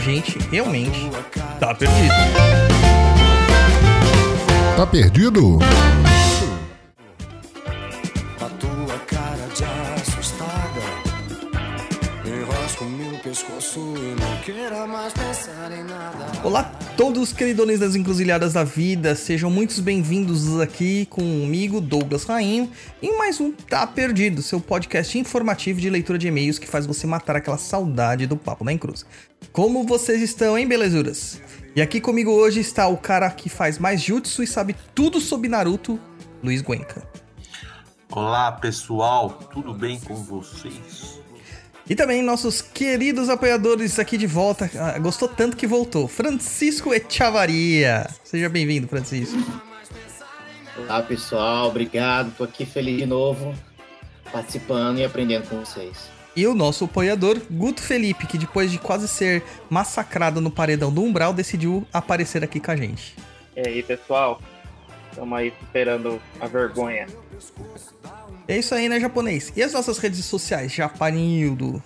gente realmente tá perdido. Tá perdido? Todos queridones das encruzilhadas da vida, sejam muito bem-vindos aqui comigo, Douglas Rainho, em mais um Tá Perdido, seu podcast informativo de leitura de e-mails que faz você matar aquela saudade do Papo na Encruz. Como vocês estão, hein, belezuras? E aqui comigo hoje está o cara que faz mais jutsu e sabe tudo sobre Naruto, Luiz Guenca. Olá pessoal, tudo bem com vocês? E também nossos queridos apoiadores aqui de volta. Ah, gostou tanto que voltou. Francisco Echavaria. Seja bem-vindo, Francisco. Olá pessoal, obrigado. Tô aqui feliz de novo, participando e aprendendo com vocês. E o nosso apoiador, Guto Felipe, que depois de quase ser massacrado no paredão do Umbral, decidiu aparecer aqui com a gente. E aí, pessoal? Estamos aí superando a vergonha. É isso aí, né, japonês? E as nossas redes sociais, Japanildo?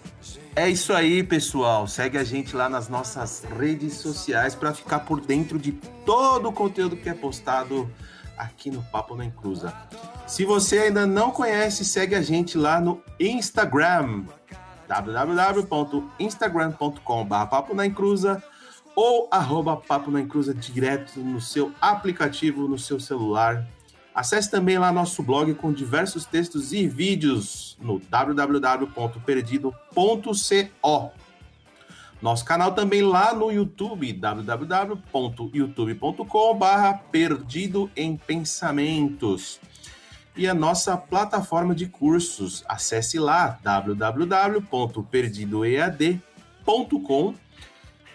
É isso aí, pessoal. Segue a gente lá nas nossas redes sociais para ficar por dentro de todo o conteúdo que é postado aqui no Papo na Encruza. Se você ainda não conhece, segue a gente lá no Instagram www.instagram.com.br Papo na Encruza ou arroba Papo na Encruza direto no seu aplicativo, no seu celular. Acesse também lá nosso blog com diversos textos e vídeos no www.perdido.co. Nosso canal também lá no YouTube, www.youtube.com.br Perdido em Pensamentos. E a nossa plataforma de cursos, acesse lá www.perdidoead.com.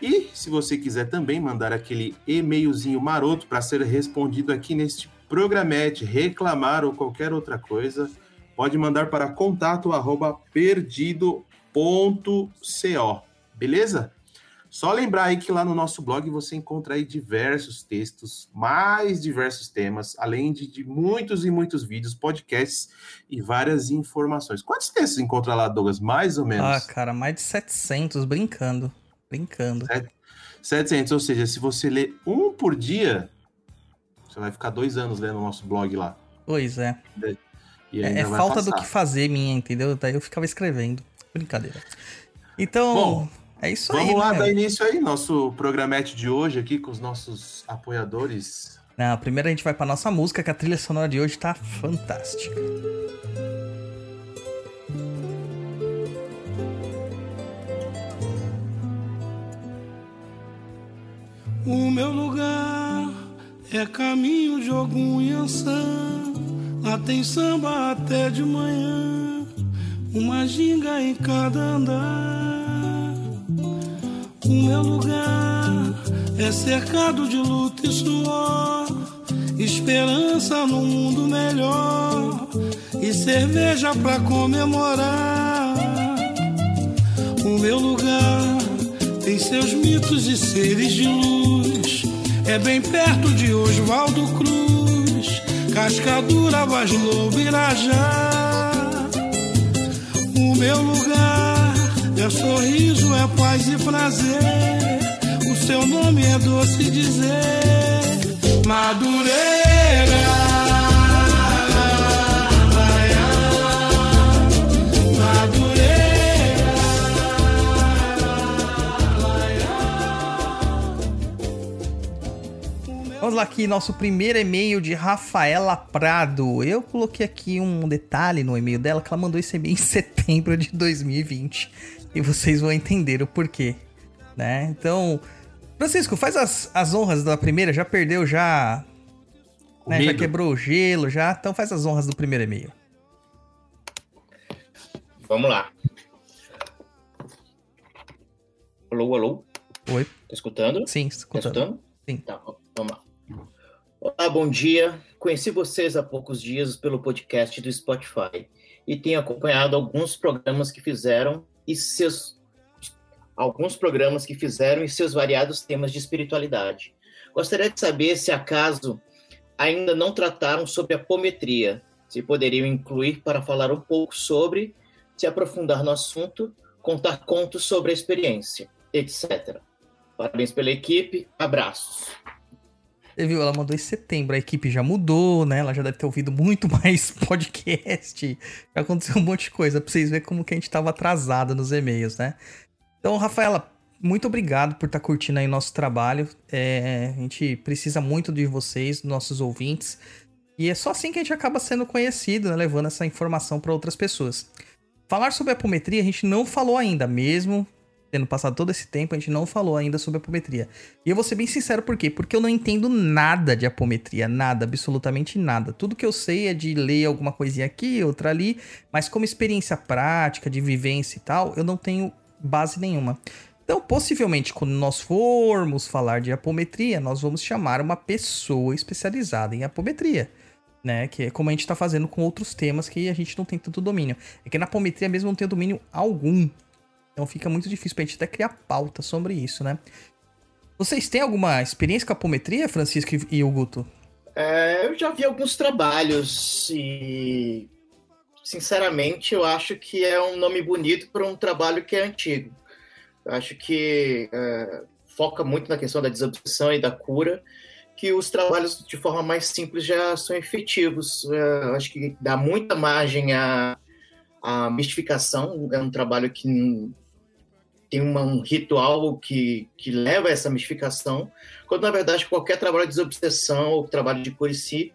E se você quiser também mandar aquele e-mailzinho maroto para ser respondido aqui neste programete, reclamar ou qualquer outra coisa, pode mandar para contato arroba perdido.co. Beleza? Só lembrar aí que lá no nosso blog você encontra aí diversos textos, mais diversos temas, além de, de muitos e muitos vídeos, podcasts e várias informações. Quantos textos encontra lá, Douglas? Mais ou menos? Ah, cara, mais de 700, brincando. Brincando. 700, ou seja, se você ler um por dia, você vai ficar dois anos lendo o nosso blog lá. Pois é. É, é vai falta do passar. que fazer minha, entendeu? Daí eu ficava escrevendo. Brincadeira. Então, Bom, é isso Vamos aí. lá, né? dar início aí, nosso programete de hoje aqui com os nossos apoiadores. Não, primeiro a gente vai pra nossa música, que a trilha sonora de hoje tá fantástica. O meu lugar é caminho de algum Yansan. Lá tem samba até de manhã, uma ginga em cada andar. O meu lugar é cercado de luta e suor, esperança num mundo melhor e cerveja pra comemorar. O meu lugar tem seus mitos e seres de luz. É bem perto de Oswaldo Cruz, Cascadura, Vaz Lobo. O meu lugar é sorriso, é paz e prazer. O seu nome é doce dizer. Madureira. Vamos lá aqui, nosso primeiro e-mail de Rafaela Prado. Eu coloquei aqui um detalhe no e-mail dela, que ela mandou esse e-mail em setembro de 2020. E vocês vão entender o porquê, né? Então, Francisco, faz as, as honras da primeira, já perdeu, já... Né, já quebrou o gelo, já. Então faz as honras do primeiro e-mail. Vamos lá. Alô, alô? Oi? Tá escutando? Sim, Tá escutando. escutando? Sim. Tá, vamos lá. Olá, bom dia. Conheci vocês há poucos dias pelo podcast do Spotify e tenho acompanhado alguns programas que fizeram e seus alguns programas que fizeram e seus variados temas de espiritualidade. Gostaria de saber se acaso ainda não trataram sobre apometria. Se poderiam incluir para falar um pouco sobre, se aprofundar no assunto, contar contos sobre a experiência, etc. Parabéns pela equipe, abraços. Você viu, ela mandou em setembro, a equipe já mudou, né? Ela já deve ter ouvido muito mais podcast. Já aconteceu um monte de coisa pra vocês verem como que a gente tava atrasado nos e-mails, né? Então, Rafaela, muito obrigado por estar tá curtindo aí nosso trabalho. É, a gente precisa muito de vocês, nossos ouvintes. E é só assim que a gente acaba sendo conhecido, né? levando essa informação para outras pessoas. Falar sobre apometria a gente não falou ainda, mesmo tendo passado todo esse tempo, a gente não falou ainda sobre apometria. E eu vou ser bem sincero por quê? Porque eu não entendo nada de apometria, nada, absolutamente nada. Tudo que eu sei é de ler alguma coisinha aqui, outra ali, mas como experiência prática, de vivência e tal, eu não tenho base nenhuma. Então, possivelmente, quando nós formos falar de apometria, nós vamos chamar uma pessoa especializada em apometria. Né, que é como a gente está fazendo com outros temas que a gente não tem tanto domínio. É que na apometria mesmo não tem domínio algum. Então fica muito difícil pra gente até criar pauta sobre isso, né? Vocês têm alguma experiência com apometria, Francisco e o Guto? É, eu já vi alguns trabalhos e, sinceramente, eu acho que é um nome bonito para um trabalho que é antigo. Eu acho que é, foca muito na questão da desobsessão e da cura, que os trabalhos de forma mais simples já são efetivos. É, eu acho que dá muita margem à, à mistificação. É um trabalho que tem uma, um ritual que, que leva a essa mistificação, quando na verdade qualquer trabalho de desobsessão ou trabalho de cura em si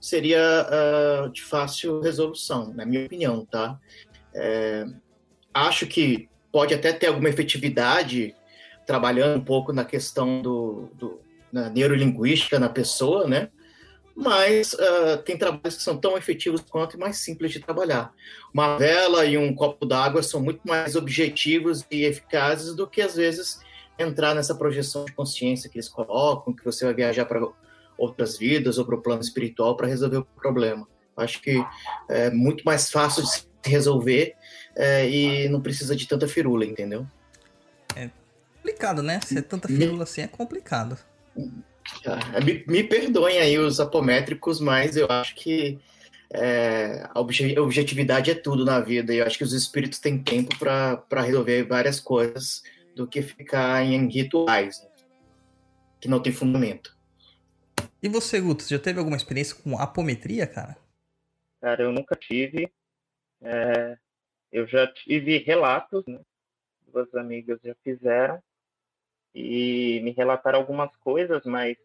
seria uh, de fácil resolução, na minha opinião, tá? É, acho que pode até ter alguma efetividade trabalhando um pouco na questão do, do na neurolinguística na pessoa, né? Mas uh, tem trabalhos que são tão efetivos quanto e mais simples de trabalhar. Uma vela e um copo d'água são muito mais objetivos e eficazes do que, às vezes, entrar nessa projeção de consciência que eles colocam, que você vai viajar para outras vidas ou para o plano espiritual para resolver o problema. Acho que é muito mais fácil de se resolver é, e não precisa de tanta firula, entendeu? É complicado, né? Ser tanta firula assim é complicado. Me, me perdoem aí os apométricos, mas eu acho que é, a objetividade é tudo na vida e eu acho que os espíritos têm tempo para resolver várias coisas do que ficar em rituais né? que não tem fundamento. E você, Guto, já teve alguma experiência com apometria, cara? Cara, eu nunca tive. É, eu já tive relatos, né? Duas amigas já fizeram e me relataram algumas coisas, mas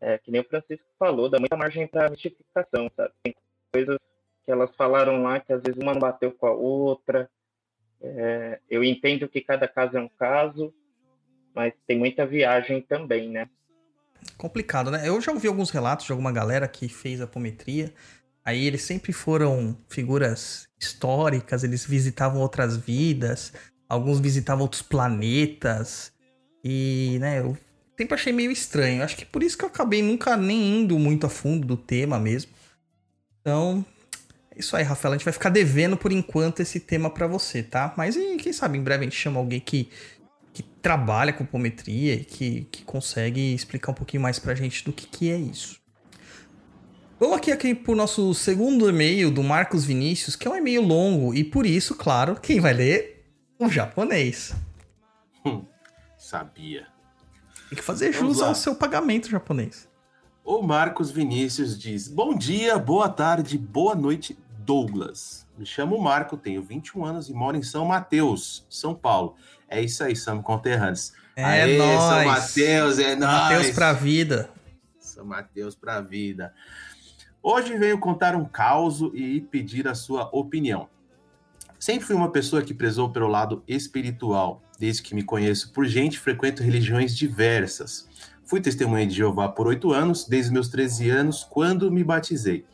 é, que nem o Francisco falou, dá muita margem para mistificação, sabe? Tem coisas que elas falaram lá que às vezes uma não bateu com a outra. É, eu entendo que cada caso é um caso, mas tem muita viagem também, né? Complicado, né? Eu já ouvi alguns relatos de alguma galera que fez apometria. Aí eles sempre foram figuras históricas, eles visitavam outras vidas, alguns visitavam outros planetas. E, né, eu sempre achei meio estranho. Acho que por isso que eu acabei nunca nem indo muito a fundo do tema mesmo. Então, é isso aí, Rafael. A gente vai ficar devendo por enquanto esse tema para você, tá? Mas e, quem sabe em breve a gente chama alguém que, que trabalha com pometria e que, que consegue explicar um pouquinho mais pra gente do que, que é isso. Vamos aqui, aqui pro nosso segundo e-mail do Marcos Vinícius, que é um e-mail longo e por isso, claro, quem vai ler? O japonês. Hum. Sabia. Tem que fazer jus ao seu pagamento japonês. O Marcos Vinícius diz: Bom dia, boa tarde, boa noite, Douglas. Me chamo Marco, tenho 21 anos e moro em São Mateus, São Paulo. É isso aí, São Conterrâneos. É Aê, nóis. São Mateus, é nóis. Mateus pra vida. São Mateus pra vida. Hoje venho contar um caos e pedir a sua opinião. Sempre fui uma pessoa que prezou pelo lado espiritual. Desde que me conheço por gente, frequento religiões diversas. Fui testemunha de Jeová por oito anos, desde meus 13 anos, quando me batizei.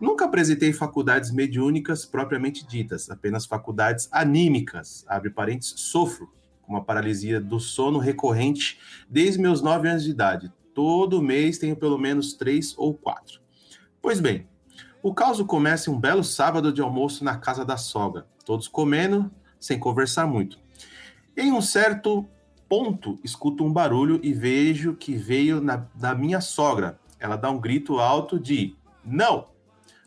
Nunca apresentei faculdades mediúnicas propriamente ditas, apenas faculdades anímicas. Abre parênteses, sofro com uma paralisia do sono recorrente desde meus nove anos de idade. Todo mês tenho pelo menos três ou quatro. Pois bem, o caos começa um belo sábado de almoço na casa da sogra, todos comendo, sem conversar muito. Em um certo ponto, escuto um barulho e vejo que veio na, da minha sogra. ela dá um grito alto de não.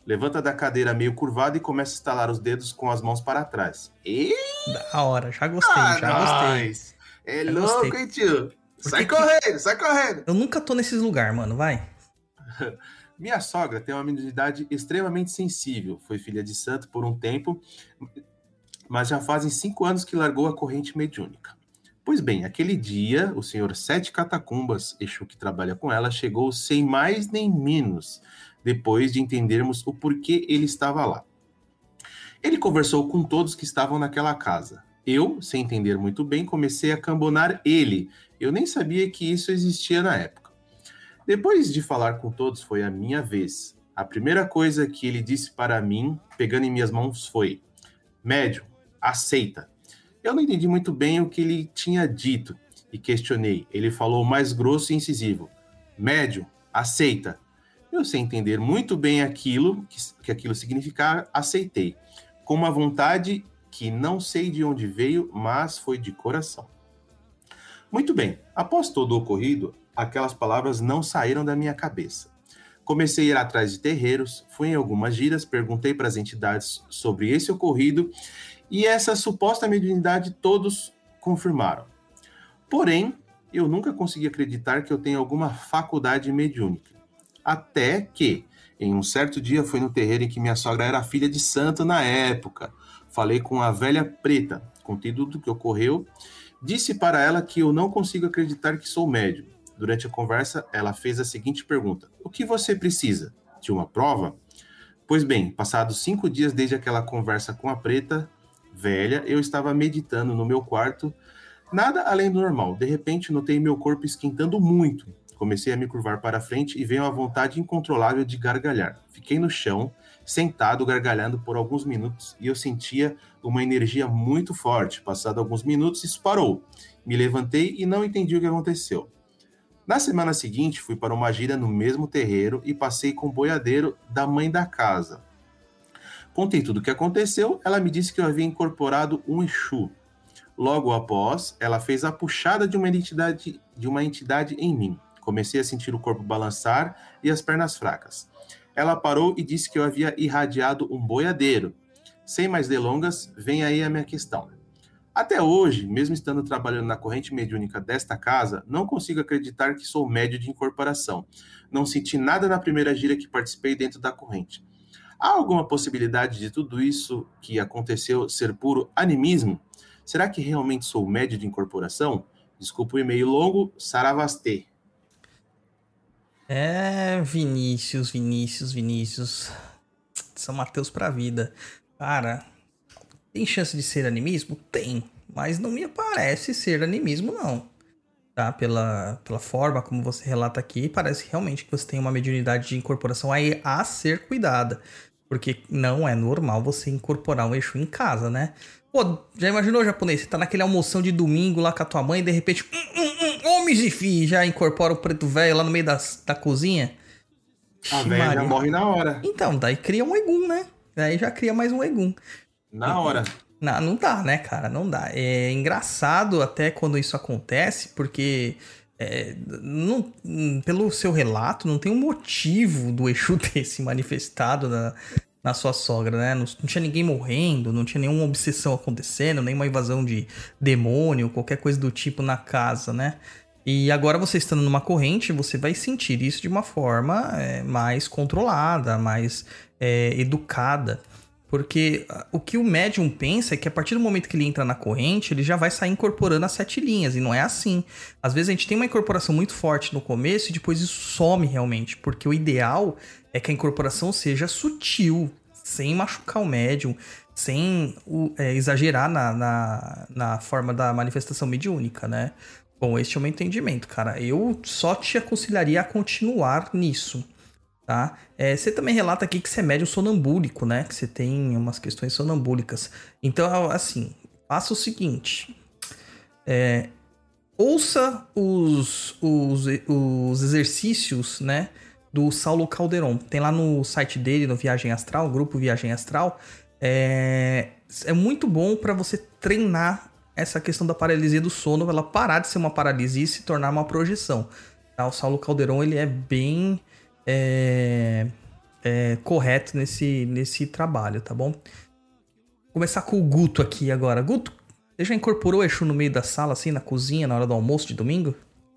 Levanta da cadeira meio curvada e começa a estalar os dedos com as mãos para trás. E Da hora, já gostei, Ah, já gostei. nós. É Já louco, gostei. hein, tio? Sai que- correndo, sai correndo. Eu nunca tô nesses lugares, mano, vai. Minha sogra tem uma mentalidade extremamente sensível. Foi filha de santo por um tempo, mas já fazem cinco anos que largou a corrente mediúnica. Pois bem, aquele dia, o senhor Sete Catacumbas, Exu que trabalha com ela, chegou sem mais nem menos, depois de entendermos o porquê ele estava lá. Ele conversou com todos que estavam naquela casa. Eu, sem entender muito bem, comecei a cambonar ele. Eu nem sabia que isso existia na época. Depois de falar com todos, foi a minha vez. A primeira coisa que ele disse para mim, pegando em minhas mãos, foi: Médium, aceita. Eu não entendi muito bem o que ele tinha dito e questionei. Ele falou mais grosso e incisivo: Médium, aceita. Eu, sem entender muito bem aquilo que, que aquilo significava, aceitei, com uma vontade que não sei de onde veio, mas foi de coração. Muito bem, após todo o ocorrido, aquelas palavras não saíram da minha cabeça. Comecei a ir atrás de terreiros, fui em algumas giras, perguntei para as entidades sobre esse ocorrido e essa suposta mediunidade todos confirmaram. Porém, eu nunca consegui acreditar que eu tenho alguma faculdade mediúnica. Até que, em um certo dia, fui no terreiro em que minha sogra era filha de santo na época. Falei com a velha preta, contei tudo o que ocorreu. Disse para ela que eu não consigo acreditar que sou médium. Durante a conversa, ela fez a seguinte pergunta: O que você precisa? De uma prova? Pois bem, passados cinco dias desde aquela conversa com a preta velha, eu estava meditando no meu quarto, nada além do normal. De repente, notei meu corpo esquentando muito. Comecei a me curvar para frente e veio a vontade incontrolável de gargalhar. Fiquei no chão, sentado, gargalhando por alguns minutos e eu sentia uma energia muito forte. Passado alguns minutos, isso parou. Me levantei e não entendi o que aconteceu. Na semana seguinte, fui para uma gira no mesmo terreiro e passei com o boiadeiro da mãe da casa. Contei tudo o que aconteceu, ela me disse que eu havia incorporado um Exu. Logo após, ela fez a puxada de uma entidade, de uma entidade em mim. Comecei a sentir o corpo balançar e as pernas fracas. Ela parou e disse que eu havia irradiado um boiadeiro. Sem mais delongas, vem aí a minha questão. Até hoje, mesmo estando trabalhando na corrente mediúnica desta casa, não consigo acreditar que sou médio de incorporação. Não senti nada na primeira gira que participei dentro da corrente. Há alguma possibilidade de tudo isso que aconteceu ser puro animismo? Será que realmente sou médio de incorporação? Desculpa o e-mail longo, Saravastê. É, Vinícius, Vinícius, Vinícius. São Mateus pra vida. Cara, tem chance de ser animismo? Tem. Mas não me parece ser animismo, não. Tá? Pela, pela forma como você relata aqui, parece realmente que você tem uma mediunidade de incorporação aí a ser cuidada. Porque não é normal você incorporar um Exu em casa, né? Pô, já imaginou, japonês? Você tá naquele almoção de domingo lá com a tua mãe e de repente, hum, hum, hum, homens e filhos, já incorpora o preto velho lá no meio das, da cozinha? A velha morre na hora. Então, daí cria um Egum, né? Daí já cria mais um Egum. Na hora. Não, não dá, né, cara? Não dá. É engraçado até quando isso acontece, porque é, não- pelo seu relato, não tem um motivo do Exu ter se manifestado na, na sua sogra, né? Não, não tinha ninguém morrendo, não tinha nenhuma obsessão acontecendo, nenhuma invasão de demônio, qualquer coisa do tipo na casa, né? E agora você estando numa corrente, você vai sentir isso de uma forma é, mais controlada, mais é, educada. Porque ah, o que o médium pensa é que a partir do momento que ele entra na corrente, ele já vai sair incorporando as sete linhas. E não é assim. Às vezes a gente tem uma incorporação muito forte no começo e depois isso some realmente. Porque o ideal é que a incorporação seja sutil, sem machucar o médium, sem é, exagerar na, na, na forma da manifestação mediúnica, né? Bom, este é o meu entendimento, cara. Eu só te aconselharia a continuar nisso tá? É, você também relata aqui que você é médium sonambúlico, né? Que você tem umas questões sonambúlicas. Então, assim, faça o seguinte. É, ouça os, os, os exercícios, né? Do Saulo Calderon. Tem lá no site dele, no Viagem Astral, grupo Viagem Astral. É, é muito bom para você treinar essa questão da paralisia do sono, ela parar de ser uma paralisia e se tornar uma projeção. Tá? O Saulo Calderon, ele é bem é, é, correto nesse, nesse trabalho, tá bom? Vou começar com o Guto aqui agora. Guto, você já incorporou o Exu no meio da sala, assim, na cozinha, na hora do almoço de domingo?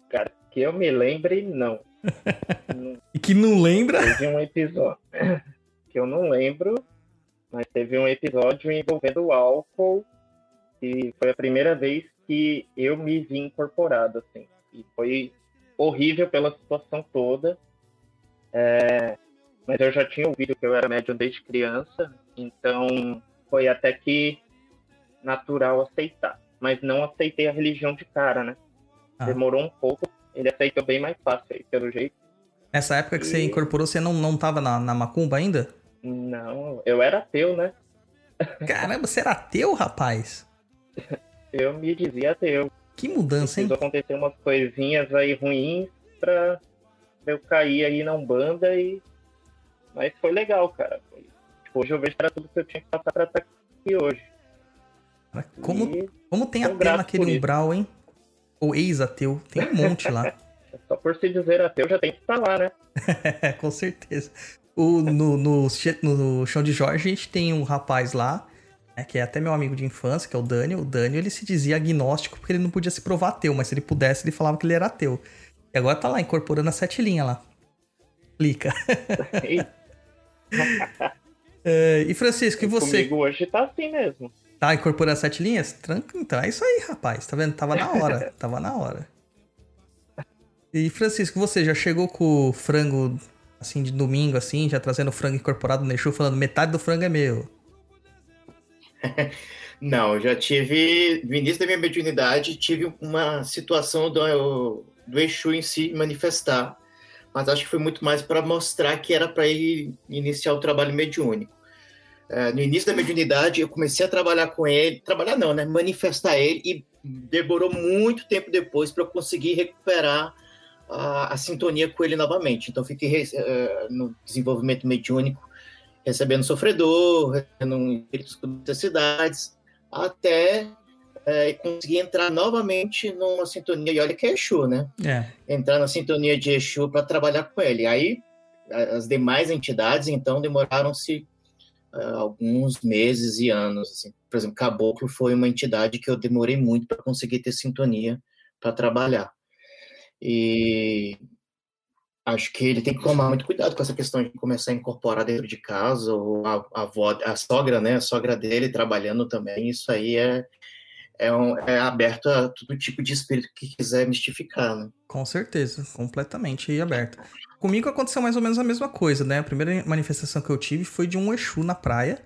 Cara, que eu me lembre, não. E que não lembra? Teve um episódio que eu não lembro, mas teve um episódio envolvendo álcool e foi a primeira vez que eu me vi incorporado, assim. E foi horrível pela situação toda. É, mas eu já tinha ouvido que eu era médium desde criança, então foi até que natural aceitar. Mas não aceitei a religião de cara, né? Ah. Demorou um pouco, ele aceitou bem mais fácil aí, pelo jeito. Nessa época que você incorporou, você não, não tava na, na macumba ainda? Não, eu era ateu, né? Caramba, você era ateu, rapaz? Eu me dizia ateu. Que mudança, hein? Precisou acontecer umas coisinhas aí ruins pra eu cair aí na Umbanda e. Mas foi legal, cara. Tipo, hoje eu vejo que era tudo que eu tinha que passar pra estar aqui hoje. Cara, Como, E como tem ateu naquele umbral, hein? Ou ex-ateu. Tem um monte lá. só por se dizer ateu já tem que estar lá, né? Com certeza. O, no, no, no chão de Jorge, a gente tem um rapaz lá, né, que é até meu amigo de infância, que é o Daniel. O Daniel, ele se dizia agnóstico porque ele não podia se provar ateu, mas se ele pudesse, ele falava que ele era ateu. E agora tá lá, incorporando as sete linhas lá. Clica. E É, e Francisco, e você? comigo hoje tá assim mesmo. Tá incorporando as sete linhas? Tranquilo, então é isso aí, rapaz. Tá vendo? Tava na hora. Tava na hora. E Francisco, você já chegou com o frango, assim, de domingo, assim, já trazendo o frango incorporado no Exu, falando metade do frango é meu. Não, já tive, no início da minha mediunidade, tive uma situação do, do Exu em si manifestar, mas acho que foi muito mais para mostrar que era para ir iniciar o trabalho mediúnico. É, no início da mediunidade, eu comecei a trabalhar com ele, trabalhar não, né? Manifestar ele, e demorou muito tempo depois para eu conseguir recuperar a, a sintonia com ele novamente. Então, fiquei eh, no desenvolvimento mediúnico recebendo sofredor, recebendo espíritos com necessidades, até é, conseguir entrar novamente numa sintonia, e olha que é Exu, né? É. Entrar na sintonia de Exu para trabalhar com ele. Aí, as demais entidades, então, demoraram-se é, alguns meses e anos. Assim. Por exemplo, Caboclo foi uma entidade que eu demorei muito para conseguir ter sintonia para trabalhar. E acho que ele tem que tomar muito cuidado com essa questão de começar a incorporar dentro de casa, ou a, a avó, a sogra, né, a sogra dele trabalhando também, isso aí é, é, um- é aberto a todo tipo de espírito que quiser mistificar, né? Com certeza, completamente aberto. Comigo aconteceu mais ou menos a mesma coisa, né? A primeira manifestação que eu tive foi de um Exu na praia.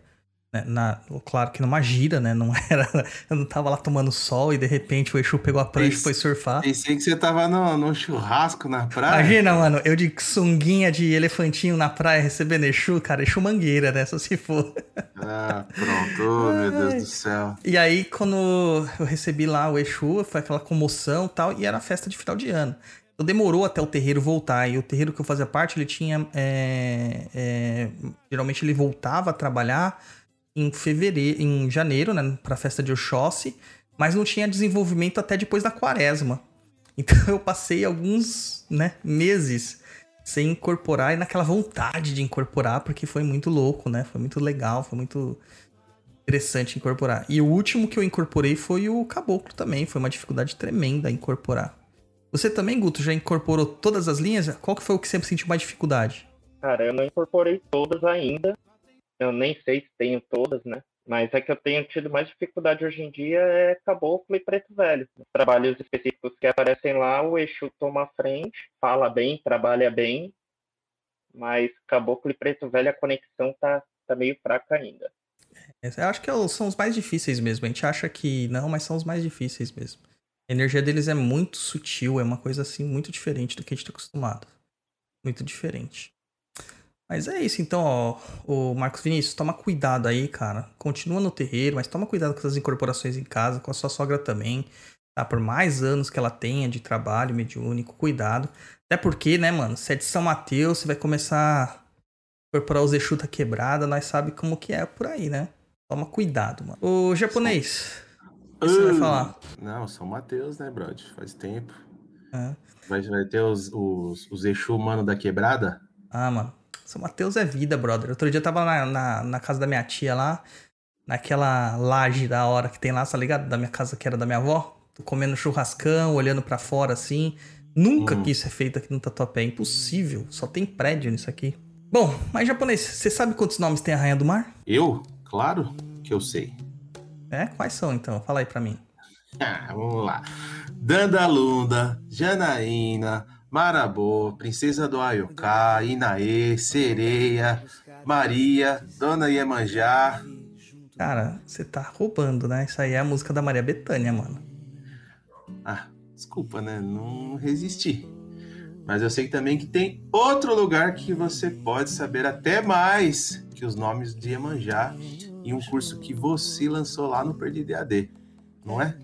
Né? Na, claro que numa gira, né? Não era. Eu não tava lá tomando sol e de repente o Exu pegou a prancha e foi surfar. Pensei que você tava no, no churrasco na praia. Imagina, mano, eu de sunguinha de elefantinho na praia recebendo Exu, cara, Exu mangueira, né? Só se for. Ah, pronto. Oh, meu Deus do céu. E aí, quando eu recebi lá o Exu, foi aquela comoção e tal, e era festa de final de ano. Então demorou até o terreiro voltar. E o terreiro que eu fazia parte, ele tinha. é, é, geralmente ele voltava a trabalhar em fevereiro, em janeiro, né? Pra festa de Oxóssi, mas não tinha desenvolvimento até depois da quaresma. Então eu passei alguns né, meses sem incorporar e naquela vontade de incorporar, porque foi muito louco, né? Foi muito legal, foi muito interessante incorporar. E o último que eu incorporei foi o caboclo também. Foi uma dificuldade tremenda incorporar. Você também, Guto, já incorporou todas as linhas? Qual que foi o que sempre sentiu mais dificuldade? Cara, eu não incorporei todas ainda. Eu nem sei se tenho todas, né? Mas é que eu tenho tido mais dificuldade hoje em dia é caboclo e preto velho. Os trabalhos específicos que aparecem lá, o Exu toma frente, fala bem, trabalha bem, mas caboclo e preto velho a conexão tá, tá meio fraca ainda. Eu acho que é são os mais difíceis mesmo. A gente acha que não, mas são os mais difíceis mesmo. A energia deles é muito sutil, é uma coisa assim muito diferente do que a gente tá acostumado. Muito diferente. Mas é isso, então, ó, o Marcos Vinícius, toma cuidado aí, cara. Continua no terreiro, mas toma cuidado com as incorporações em casa, com a sua sogra também. Tá? Por mais anos que ela tenha de trabalho mediúnico, cuidado. Até porque, né, mano, se é de São Mateus, você vai começar a incorporar os Exu tá quebrada, nós sabe como que é por aí, né? Toma cuidado, mano. O japonês, o que você vai Ah, falar? Não, São Mateus, né, brother? Faz tempo. É. Vai, vai ter os, os, os Exu Mano da Quebrada? Ah, mano. São Mateus é vida, brother. Outro dia eu tava na, na, na casa da minha tia lá, naquela laje da hora que tem lá, tá ligado? Da minha casa que era da minha avó. Tô comendo churrascão, olhando pra fora assim. Nunca Hum. que isso é feito aqui no Tatuapé. É impossível. Só tem prédio nisso aqui. Bom, mas japonês, você sabe quantos nomes tem a Rainha do Mar? Eu? Claro que eu sei. É? Quais são então? Fala aí pra mim. Ah, vamos lá. Dandalunda, Janaína, Marabô, Princesa do Ayoká, Inaê, Sereia, Maria, Dona Iemanjá. Cara, você tá roubando, né? Isso aí é a música da Maria Bethânia, mano. Ah, desculpa, né? Não resisti. Mas eu sei também que tem outro lugar que você pode saber até mais que os nomes de Iemanjá em um curso que você lançou lá no Perdido EAD, não é?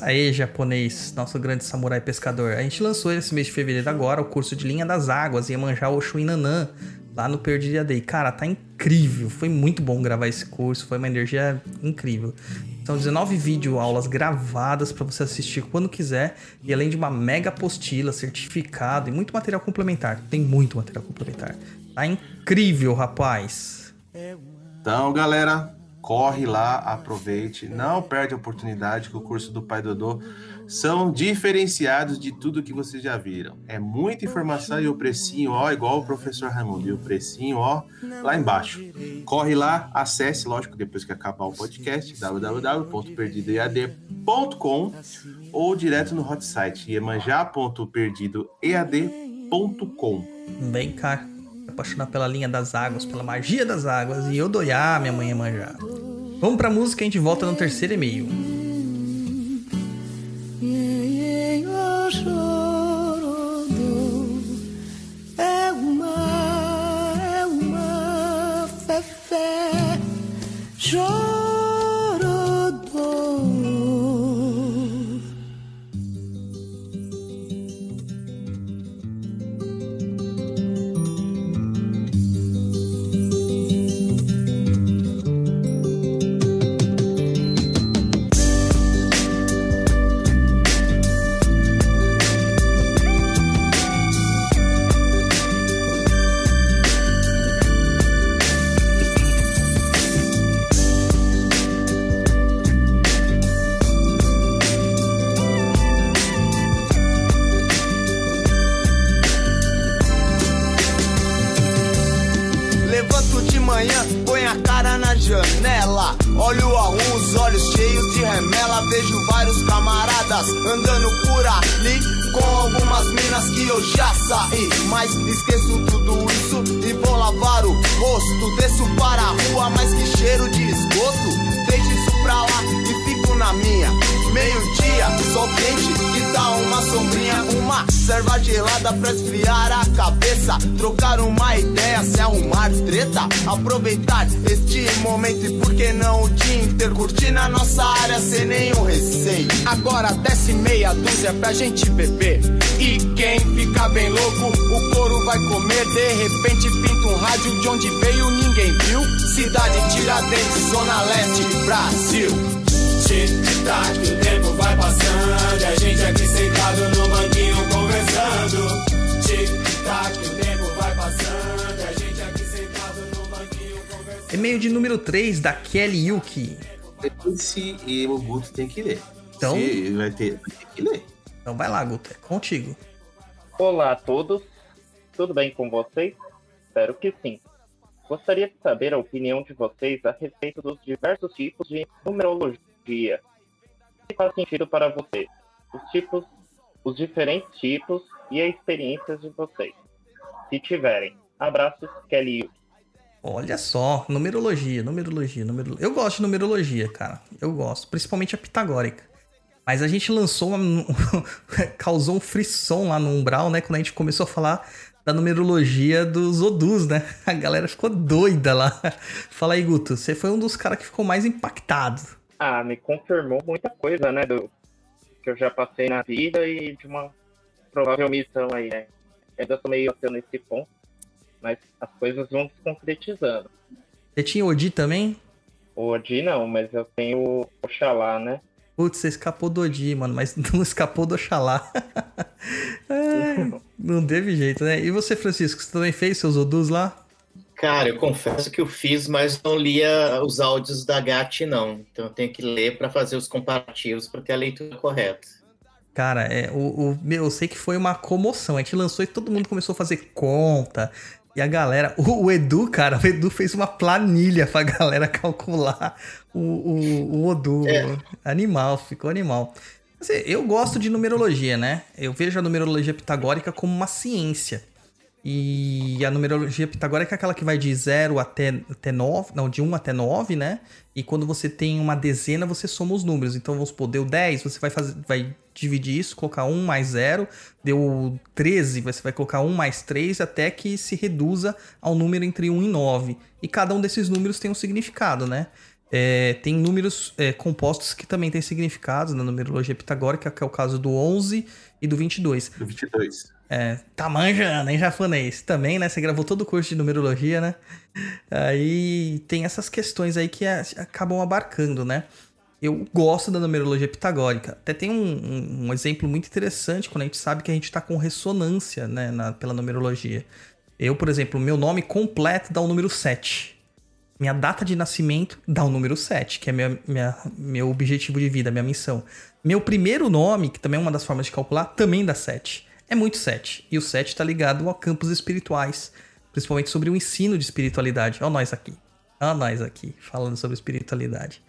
Aí, japonês, nosso grande samurai pescador. A gente lançou esse mês de fevereiro agora o curso de Linha das Águas, Iemanjá Oxum e Nanã, lá no Perdido AD. Cara, tá incrível. Foi muito bom gravar esse curso, foi uma energia incrível. São 19 vídeo aulas gravadas para você assistir quando quiser, e além de uma mega apostila, certificado e muito material complementar. Tem muito material complementar. Tá incrível, rapaz. Então, galera, corre lá, aproveite, não perde a oportunidade que o curso do Pai Dodô são diferenciados de tudo que vocês já viram. É muita informação e o precinho, ó, igual o professor Raimundo, e o precinho, ó, lá embaixo. Corre lá, acesse, lógico, depois que acabar o podcast, www.perdidoead.com ou direto no hot site iemanjá.perdidoead.com. Vem cá, apaixonar pela linha das águas, pela magia das águas, e eu doiar minha mãe manjar. Vamos pra música e a gente volta no terceiro e-mail. É é uma fé. Mas esqueço tudo isso e vou lavar o rosto. Desço para a rua, mas que cheiro de esgoto. Deixo isso pra lá e fico na minha. Meio-dia, sol quente e dá uma sombrinha. Uma serva gelada pra esfriar a cabeça. Trocar uma ideia, se arrumar treta. Aproveitar este momento e por que não o dia inteiro curtir na nossa área sem nenhum receio. Agora desce meia dúzia pra gente beber. E quem fica bem louco, o couro vai comer. De repente pinta um rádio de onde veio, ninguém viu. Cidade Tiradentes, Zona Leste, Brasil. Tic-tac, o tempo vai passando. E a gente aqui sentado no banquinho conversando. Tic-tac, o tempo vai passando. E a gente aqui sentado no banquinho conversando. E-mail de número 3 da Kelly Yuki. Esse e o Guto tem que ler. Então- Se vai ter, vai ter que ler. Então vai lá, Guto, é contigo. Olá a todos, tudo bem com vocês? Espero que sim. Gostaria de saber a opinião de vocês a respeito dos diversos tipos de numerologia. Se faz sentido para vocês, os tipos, os diferentes tipos e as experiências de vocês. Se tiverem. Abraços, Kelly. Olha só, numerologia, numerologia, numerologia. Eu gosto de numerologia, cara. Eu gosto, principalmente a pitagórica. Mas a gente lançou uma. causou um frisson lá no Umbral, né? Quando a gente começou a falar da numerologia dos Odus, né? A galera ficou doida lá. Fala aí, Guto, você foi um dos caras que ficou mais impactado. Ah, me confirmou muita coisa, né? Do que eu já passei na vida e de uma provável missão aí, né? Ainda tô meio ateu nesse ponto, mas as coisas vão se concretizando. Você tinha Odi também? O Odi não, mas eu tenho o Oxalá, né? Putz, você escapou do Odi, mano, mas não escapou do Oxalá. não teve jeito, né? E você, Francisco, você também fez seus Odus lá? Cara, eu confesso que eu fiz, mas não lia os áudios da GAT, não. Então eu tenho que ler para fazer os comparativos para ter a leitura correta. Cara, é, o, o, meu, eu sei que foi uma comoção. A gente lançou e todo mundo começou a fazer conta. E a galera, o, o Edu, cara, o Edu fez uma planilha pra galera calcular o, o, o Odu. É. Animal, ficou animal. Assim, eu gosto de numerologia, né? Eu vejo a numerologia pitagórica como uma ciência. E a numerologia pitagórica é aquela que vai de 0 até, até 9, não, de 1 um até 9, né? E quando você tem uma dezena, você soma os números. Então, vamos supor, deu 10, você vai, fazer, vai dividir isso, colocar 1 mais 0. Deu 13, você vai colocar 1 mais 3 até que se reduza ao número entre 1 e 9. E cada um desses números tem um significado, né? É, tem números é, compostos que também têm significados na numerologia pitagórica, que é o caso do 11 e do 22. Do 22. É, tá manjando, hein, japonês? Também, né? Você gravou todo o curso de numerologia, né? Aí tem essas questões aí que acabam abarcando, né? Eu gosto da numerologia pitagórica. Até tem um, um, um exemplo muito interessante quando a gente sabe que a gente está com ressonância né, na, pela numerologia. Eu, por exemplo, meu nome completo dá o número 7. Minha data de nascimento dá o número 7, que é minha, minha, meu objetivo de vida, minha missão. Meu primeiro nome, que também é uma das formas de calcular, também dá 7. É muito 7. E o 7 está ligado a campos espirituais, principalmente sobre o ensino de espiritualidade. Olha nós aqui. Olha nós aqui, falando sobre espiritualidade.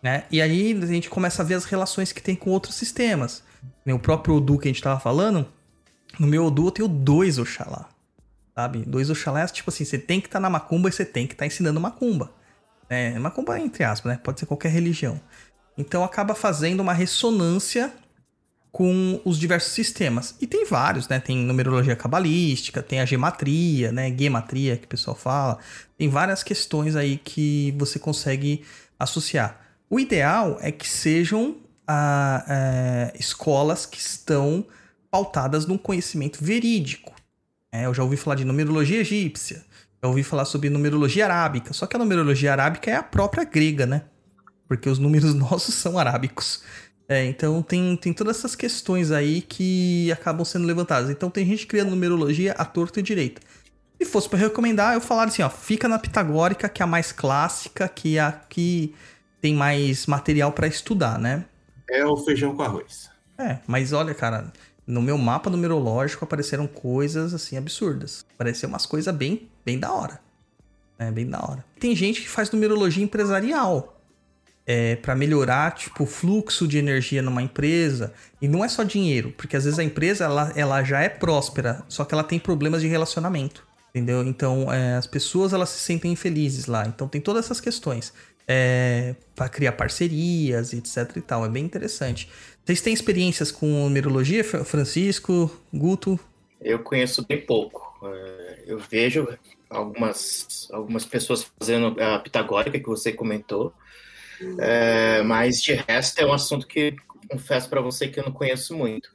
Né? E aí a gente começa a ver as relações que tem com outros sistemas. O próprio Odu que a gente estava falando, no meu Odu eu tenho dois Oxalá sabe? Dois Oxalás, tipo assim, você tem que estar tá na macumba e você tem que estar tá ensinando macumba. É, macumba entre aspas, né? Pode ser qualquer religião. Então acaba fazendo uma ressonância com os diversos sistemas. E tem vários, né? Tem numerologia cabalística, tem a gematria, né? Gematria, que o pessoal fala. Tem várias questões aí que você consegue associar. O ideal é que sejam a, é, escolas que estão pautadas num conhecimento verídico. É, eu já ouvi falar de numerologia egípcia, já ouvi falar sobre numerologia arábica, só que a numerologia arábica é a própria grega, né? Porque os números nossos são arábicos. É, então tem, tem todas essas questões aí que acabam sendo levantadas. Então tem gente criando numerologia à torta e direita. Se fosse para recomendar, eu falaria assim, ó, fica na pitagórica, que é a mais clássica, que é a que tem mais material para estudar, né? É o feijão com arroz. É, mas olha, cara, no meu mapa numerológico apareceram coisas assim absurdas. Apareceu umas coisas bem, bem da hora. É, bem da hora. Tem gente que faz numerologia empresarial. É, para melhorar tipo o fluxo de energia numa empresa e não é só dinheiro porque às vezes a empresa ela, ela já é próspera só que ela tem problemas de relacionamento entendeu então é, as pessoas elas se sentem infelizes lá então tem todas essas questões é, para criar parcerias etc e tal é bem interessante vocês têm experiências com numerologia, Francisco, Guto? Eu conheço bem pouco. É, eu vejo algumas, algumas pessoas fazendo a pitagórica que você comentou, é, mas de resto é um assunto que confesso para você que eu não conheço muito.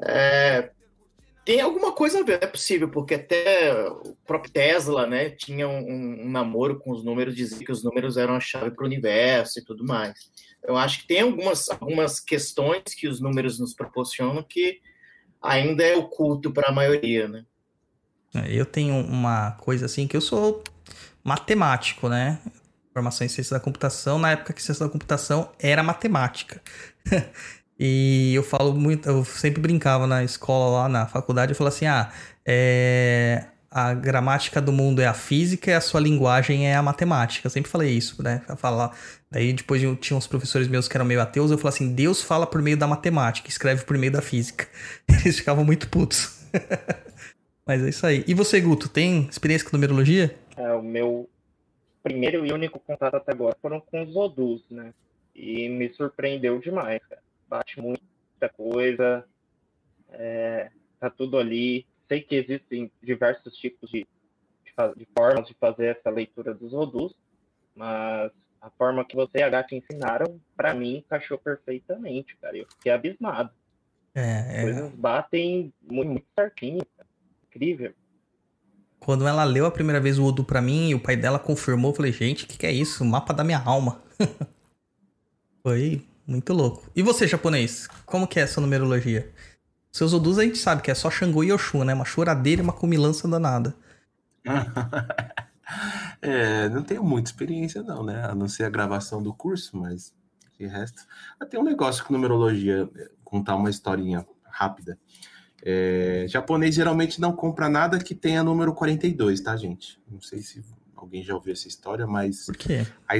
É, tem alguma coisa a ver, é possível, porque até o próprio Tesla, né, tinha um, um namoro com os números, dizia que os números eram a chave para o universo e tudo mais. Eu acho que tem algumas, algumas questões que os números nos proporcionam que ainda é oculto para a maioria, né? É, eu tenho uma coisa assim que eu sou matemático, né? Formação em ciência da computação, na época que ciência da computação era matemática. e eu falo muito, eu sempre brincava na escola lá, na faculdade, eu falo assim: ah, é, a gramática do mundo é a física e a sua linguagem é a matemática. Eu sempre falei isso, né? Falar. Daí depois tinha uns professores meus que eram meio ateus, eu falei assim: Deus fala por meio da matemática, escreve por meio da física. Eles ficavam muito putos. Mas é isso aí. E você, Guto, tem experiência com numerologia? É, o meu primeiro e único contato até agora foram com os Odus, né? E me surpreendeu demais, cara. Bate muita coisa, é, tá tudo ali sei que existem diversos tipos de, de, de formas de fazer essa leitura dos Odus, mas forma que você e a Gata ensinaram, para mim, encaixou perfeitamente, cara. Eu fiquei abismado. É, é... Coisas batem muito, muito certinho, cara. Incrível. Quando ela leu a primeira vez o Odu para mim e o pai dela confirmou, eu falei, gente, o que, que é isso? O mapa da minha alma. foi, Muito louco. E você, japonês? Como que é essa numerologia? Seus odus a gente sabe que é só Xangô e Oxum, né? Uma choradeira e uma comilança danada. é, não tenho muita experiência não, né? A não ser a gravação do curso, mas de resto... Ah, tem um negócio com numerologia, contar uma historinha rápida. É, japonês geralmente não compra nada que tenha número 42, tá, gente? Não sei se alguém já ouviu essa história, mas... Por quê? A,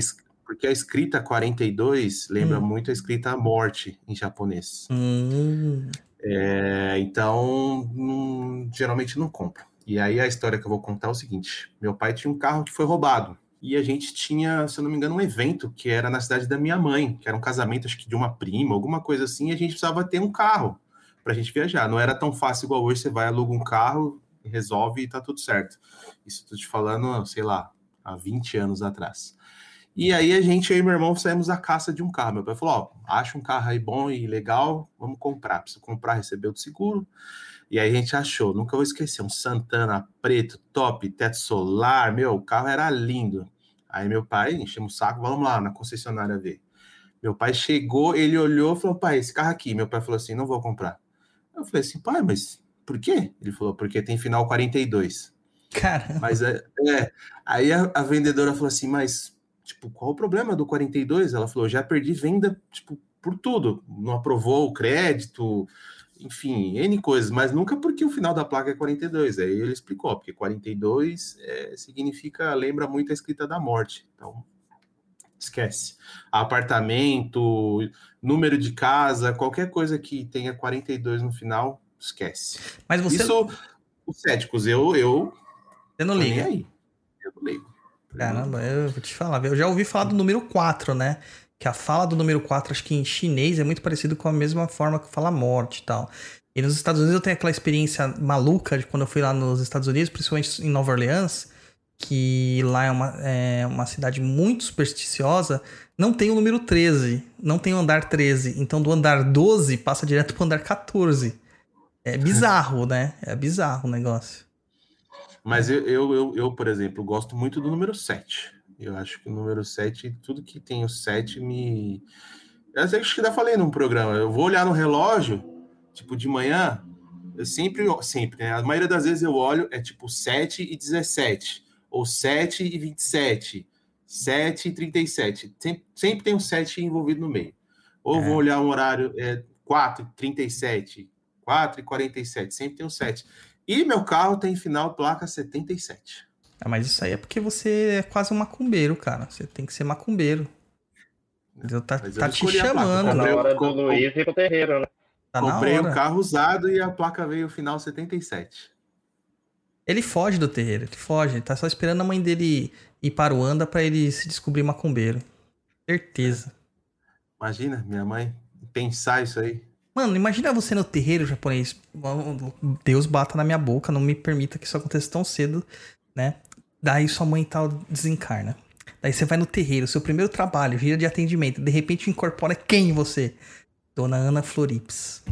porque a escrita 42 lembra hum. muito a escrita morte em japonês. Hum. É, então, hum, geralmente não compra. E aí a história que eu vou contar é o seguinte: meu pai tinha um carro que foi roubado. E a gente tinha, se eu não me engano, um evento que era na cidade da minha mãe, que era um casamento, acho que de uma prima, alguma coisa assim, e a gente precisava ter um carro para a gente viajar. Não era tão fácil igual hoje, você vai, aluga um carro, resolve e tá tudo certo. Isso tô te falando, sei lá, há 20 anos atrás. E aí a gente, eu e meu irmão, saímos à caça de um carro. Meu pai falou: Ó, acha um carro aí bom e legal, vamos comprar. Precisa comprar, receber o seguro. E aí a gente achou, nunca vou esquecer, um Santana preto, top, teto solar, meu, o carro era lindo. Aí meu pai enchemos o saco, vamos lá na concessionária ver. Meu pai chegou, ele olhou e falou: pai, esse carro aqui. Meu pai falou assim: não vou comprar. Eu falei assim, pai, mas por quê? Ele falou: porque tem final 42. Caramba. Mas é, é. aí a, a vendedora falou assim, mas tipo, qual o problema do 42? Ela falou, já perdi venda, tipo, por tudo. Não aprovou o crédito, enfim, N coisas, mas nunca porque o final da placa é 42. Aí ele explicou, porque 42 é, significa, lembra muito a escrita da morte. Então, esquece. Apartamento, número de casa, qualquer coisa que tenha 42 no final, esquece. Mas você. Isso, os céticos, eu. eu você não liga. Aí. Eu não ligo. Caramba, eu vou te falar. Eu já ouvi falar do número 4, né? Que a fala do número 4, acho que em chinês é muito parecido com a mesma forma que fala morte e tal. E nos Estados Unidos eu tenho aquela experiência maluca de quando eu fui lá nos Estados Unidos, principalmente em Nova Orleans, que lá é uma, é uma cidade muito supersticiosa, não tem o número 13, não tem o andar 13. Então do andar 12 passa direto pro andar 14. É bizarro, né? É bizarro o negócio. Mas eu, eu, eu, eu, por exemplo, gosto muito do número 7. Eu acho que o número 7, tudo que tem o 7 me. Eu acho que já falei num programa. Eu vou olhar no relógio, tipo, de manhã, eu sempre, sempre, né? A maioria das vezes eu olho, é tipo 7 e 17, ou 7 e 27, 7 e 37. Sempre, sempre tem um 7 envolvido no meio. Ou é. vou olhar um horário, é 4 e 37, 4 e 47, sempre tem um 7. E meu carro tem final placa 77. Ah, mas isso aí é porque você é quase um macumbeiro, cara. Você tem que ser macumbeiro. Deus tá, tá te chamando. Hora do Luiz terreiro, né? Tá Comprei o um carro usado e a placa veio final 77. Ele foge do terreiro, ele foge. Ele tá só esperando a mãe dele ir para o anda para ele se descobrir macumbeiro. Certeza. Imagina, minha mãe pensar isso aí. Mano, imagina você no terreiro japonês. Deus bata na minha boca, não me permita que isso aconteça tão cedo, né? Daí sua mãe tal desencarna. Daí você vai no terreiro, seu primeiro trabalho, gira de atendimento. De repente incorpora quem em você? Dona Ana Florips.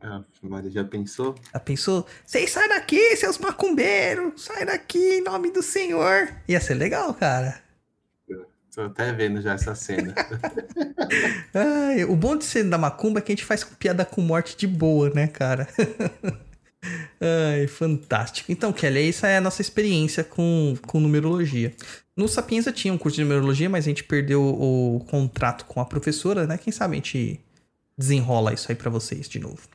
Ah, Maria, já pensou? Já pensou? Vocês saem daqui, seus macumbeiros! Sai daqui em nome do Senhor! Ia ser legal, cara. Tô até vendo já essa cena. Ai, o bom de ser da macumba é que a gente faz piada com morte de boa, né, cara? Ai, fantástico. Então, Kelly, essa é a nossa experiência com, com numerologia. No Sapienza tinha um curso de numerologia, mas a gente perdeu o contrato com a professora, né? Quem sabe a gente desenrola isso aí para vocês de novo.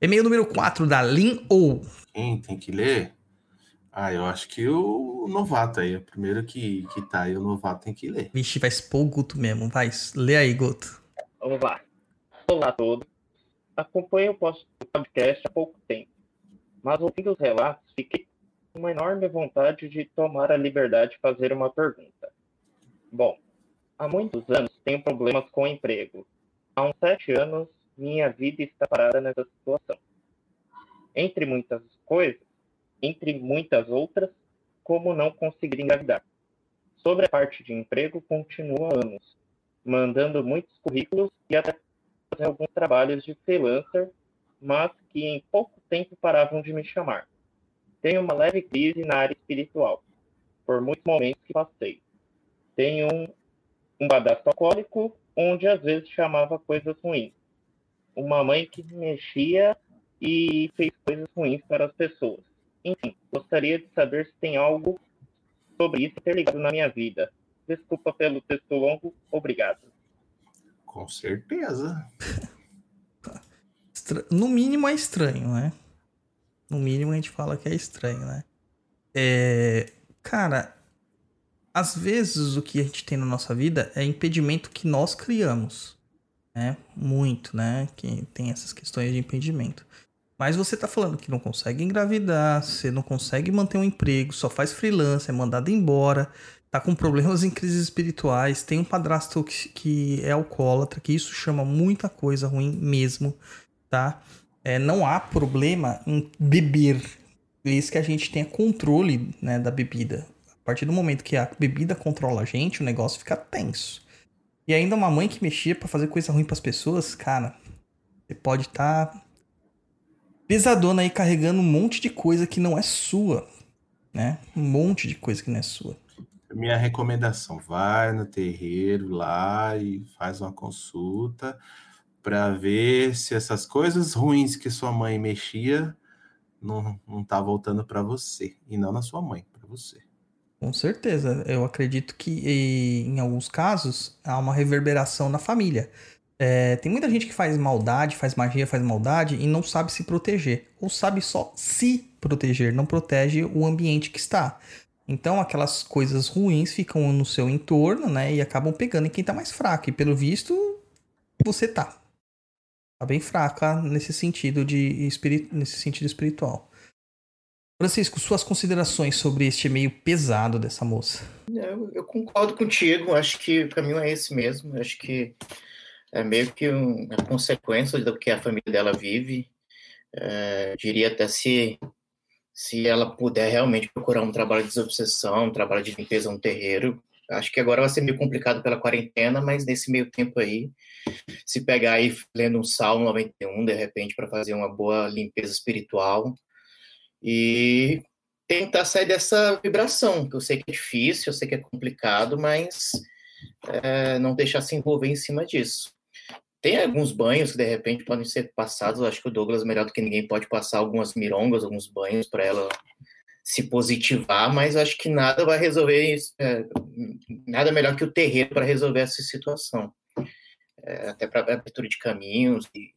E-mail número 4 da Lin Ou. Quem tem que ler? Ah, eu acho que o novato aí, o primeiro que, que tá aí, o novato tem que ler. Vixe, vai expor o Guto mesmo. Vai, lê aí, Guto. Vamos lá. Olá a todos. Acompanho o podcast há pouco tempo, mas ouvindo os relatos, fiquei com uma enorme vontade de tomar a liberdade de fazer uma pergunta. Bom, há muitos anos tenho problemas com emprego. Há uns sete anos, minha vida está parada nessa situação. Entre muitas coisas, entre muitas outras, como não conseguir engravidar. Sobre a parte de emprego, continuo anos, mandando muitos currículos e até fazer alguns trabalhos de freelancer, mas que em pouco tempo paravam de me chamar. Tenho uma leve crise na área espiritual, por muitos momentos que passei. Tenho um, um badastro alcoólico onde às vezes chamava coisas ruins. Uma mãe que mexia e fez coisas ruins para as pessoas. Enfim, gostaria de saber se tem algo sobre isso interligado na minha vida. Desculpa pelo texto longo, obrigado. Com certeza. No mínimo é estranho, né? No mínimo a gente fala que é estranho, né? É... Cara, às vezes o que a gente tem na nossa vida é impedimento que nós criamos, né? Muito, né? Que tem essas questões de impedimento. Mas você tá falando que não consegue engravidar, você não consegue manter um emprego, só faz freelance, é mandado embora, tá com problemas em crises espirituais, tem um padrasto que, que é alcoólatra, que isso chama muita coisa ruim mesmo, tá? É, não há problema em beber, desde que a gente tenha controle né, da bebida. A partir do momento que a bebida controla a gente, o negócio fica tenso. E ainda uma mãe que mexia para fazer coisa ruim para as pessoas, cara, você pode estar tá pesadona aí carregando um monte de coisa que não é sua, né? Um monte de coisa que não é sua. Minha recomendação, vai no terreiro lá e faz uma consulta para ver se essas coisas ruins que sua mãe mexia não, não tá voltando para você e não na sua mãe, para você. Com certeza, eu acredito que em alguns casos há uma reverberação na família. É, tem muita gente que faz maldade, faz magia, faz maldade e não sabe se proteger. Ou sabe só se proteger, não protege o ambiente que está. Então aquelas coisas ruins ficam no seu entorno, né? E acabam pegando em quem tá mais fraco. E pelo visto, você tá. Tá bem fraca nesse sentido de espirit... nesse sentido espiritual. Francisco, suas considerações sobre este meio pesado dessa moça? Eu, eu concordo contigo, acho que o caminho é esse mesmo. Acho que é meio que uma consequência do que a família dela vive. É, diria até se se ela puder realmente procurar um trabalho de desobsessão, um trabalho de limpeza no terreiro. Acho que agora vai ser meio complicado pela quarentena, mas nesse meio tempo aí, se pegar aí lendo um Salmo 91, de repente, para fazer uma boa limpeza espiritual e tentar sair dessa vibração, que eu sei que é difícil, eu sei que é complicado, mas é, não deixar se envolver em cima disso. Tem alguns banhos que de repente podem ser passados. acho que o Douglas, melhor do que ninguém, pode passar algumas mirongas, alguns banhos para ela se positivar, mas acho que nada vai resolver isso. É, nada melhor que o terreiro para resolver essa situação. É, até para abertura de caminhos e,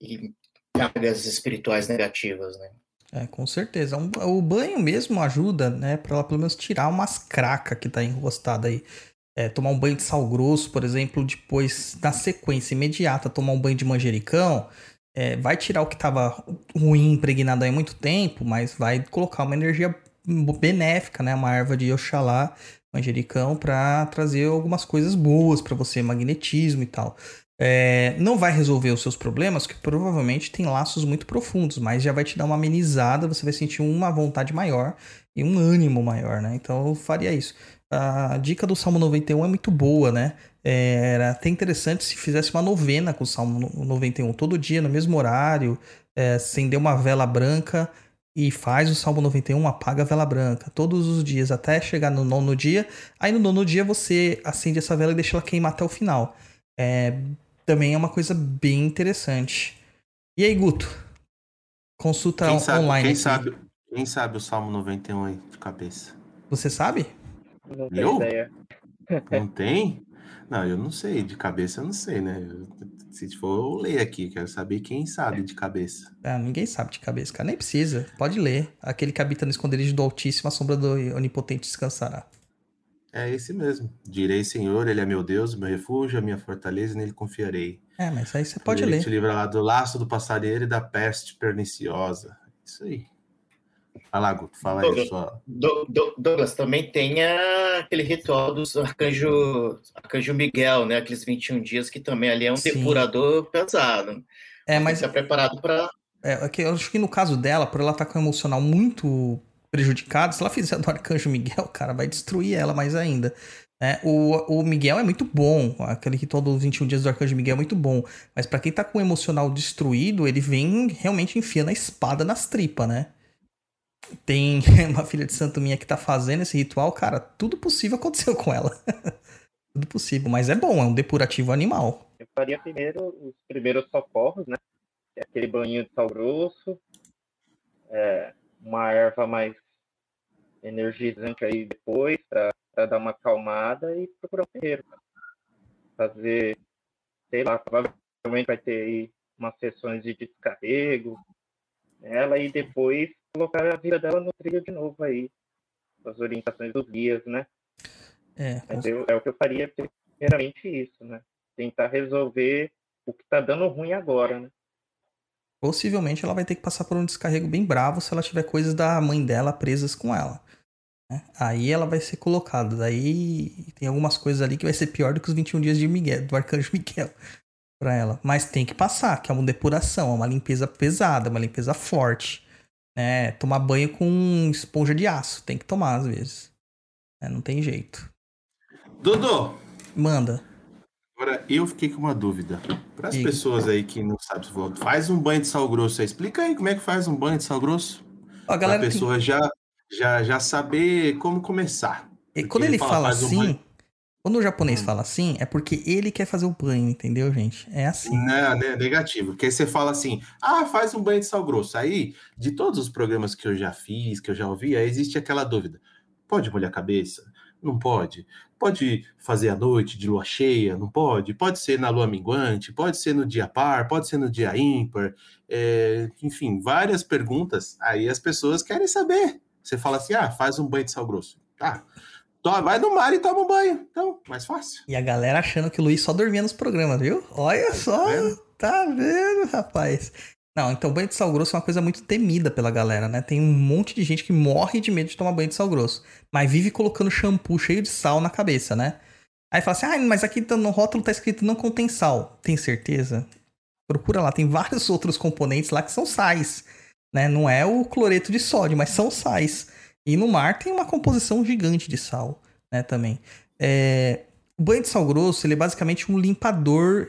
e cargas espirituais negativas, né? É, com certeza. Um, o banho mesmo ajuda, né, para ela pelo menos tirar umas cracas que tá enrostada aí é, tomar um banho de sal grosso, por exemplo, depois, na sequência imediata, tomar um banho de manjericão, é, vai tirar o que estava ruim, impregnado há muito tempo, mas vai colocar uma energia benéfica, né? Uma erva de Oxalá, manjericão, para trazer algumas coisas boas para você, magnetismo e tal. É, não vai resolver os seus problemas, que provavelmente tem laços muito profundos, mas já vai te dar uma amenizada, você vai sentir uma vontade maior e um ânimo maior, né? Então eu faria isso a dica do Salmo 91 é muito boa, né? Era até interessante se fizesse uma novena com o Salmo 91, todo dia, no mesmo horário, é, acender uma vela branca e faz o Salmo 91, apaga a vela branca, todos os dias, até chegar no nono dia. Aí no nono dia você acende essa vela e deixa ela queimar até o final. É, também é uma coisa bem interessante. E aí, Guto? Consulta quem sabe, online. Quem aqui. sabe, quem sabe o Salmo 91 aí de cabeça? Você sabe? Não tenho eu? ideia. Não tem? Não, eu não sei, de cabeça eu não sei, né? se for, eu leio aqui, quero saber quem sabe de cabeça. Ah, ninguém sabe de cabeça, cara. Nem precisa. Pode ler. Aquele que habita no esconderijo do Altíssimo, a sombra do Onipotente descansará. É esse mesmo. Direi, Senhor, Ele é meu Deus, meu refúgio, a minha fortaleza, e nele confiarei. É, mas aí você pode ele ler. Ele te livra lá do laço do passareiro e da peste perniciosa. Isso aí. Fala, Guto, fala Douglas, aí sua... Douglas, também tem aquele ritual do arcanjo, arcanjo Miguel, né? Aqueles 21 dias que também ali é um Sim. depurador pesado. É, mas... Está preparado para... É, é eu acho que no caso dela, por ela estar tá com o emocional muito prejudicado, se ela fizer do arcanjo Miguel, cara, vai destruir ela mais ainda. É, o, o Miguel é muito bom, aquele ritual dos 21 dias do Arcanjo Miguel é muito bom, mas para quem tá com o emocional destruído, ele vem realmente enfiando a espada nas tripas, né? Tem uma filha de santo minha que tá fazendo esse ritual, cara, tudo possível aconteceu com ela. Tudo possível, mas é bom, é um depurativo animal. Eu faria primeiro os primeiros socorros, né? É aquele banho de sal grosso, é, uma erva mais energizante aí depois, para dar uma acalmada e procurar um terreiro. Fazer, sei lá, provavelmente vai ter aí umas sessões de descarrego nela e depois colocar a vida dela no trilho de novo aí, as orientações dos guias, né? É, eu, é o que eu faria primeiramente isso, né? Tentar resolver o que tá dando ruim agora, né? possivelmente ela vai ter que passar por um descarrego bem bravo se ela tiver coisas da mãe dela presas com ela. né? Aí ela vai ser colocada. Daí tem algumas coisas ali que vai ser pior do que os 21 dias de Miguel, do Arcanjo Miguel pra ela. Mas tem que passar, que é uma depuração, é uma limpeza pesada, uma limpeza forte. Né? Tomar banho com esponja de aço, tem que tomar às vezes. É, não tem jeito. Dudu, Manda. agora eu fiquei com uma dúvida. Para as pessoas aí que não sabem, faz um banho de sal grosso aí. Explica aí como é que faz um banho de sal grosso. Para a galera tem- pessoa já, já, já saber como começar. E quando ele fala, faz um assim, banho- quando o japonês Hum. fala assim, é porque ele quer fazer o banho, entendeu, gente? É assim. Não, né, negativo. Porque aí você fala assim, ah, faz um banho de sal grosso. Aí, de todos os programas que eu já fiz, que eu já ouvi, aí existe aquela dúvida. Pode molhar a cabeça? Não pode. Pode fazer à noite, de lua cheia? Não pode. Pode ser na lua minguante, pode ser no dia par, pode ser no dia ímpar. É, enfim, várias perguntas. Aí as pessoas querem saber. Você fala assim, ah, faz um banho de sal grosso. Tá. To- Vai no mar e toma um banho. Então, mais fácil. E a galera achando que o Luiz só dormia nos programas, viu? Olha só, vendo? tá vendo, rapaz? Não, então banho de sal grosso é uma coisa muito temida pela galera, né? Tem um monte de gente que morre de medo de tomar banho de sal grosso, mas vive colocando shampoo cheio de sal na cabeça, né? Aí fala assim, ah, mas aqui tá- no rótulo tá escrito não contém sal. Tem certeza? Procura lá, tem vários outros componentes lá que são sais, né? Não é o cloreto de sódio, mas são sais. E no mar tem uma composição gigante de sal, né, também. É, o banho de sal grosso, ele é basicamente um limpador,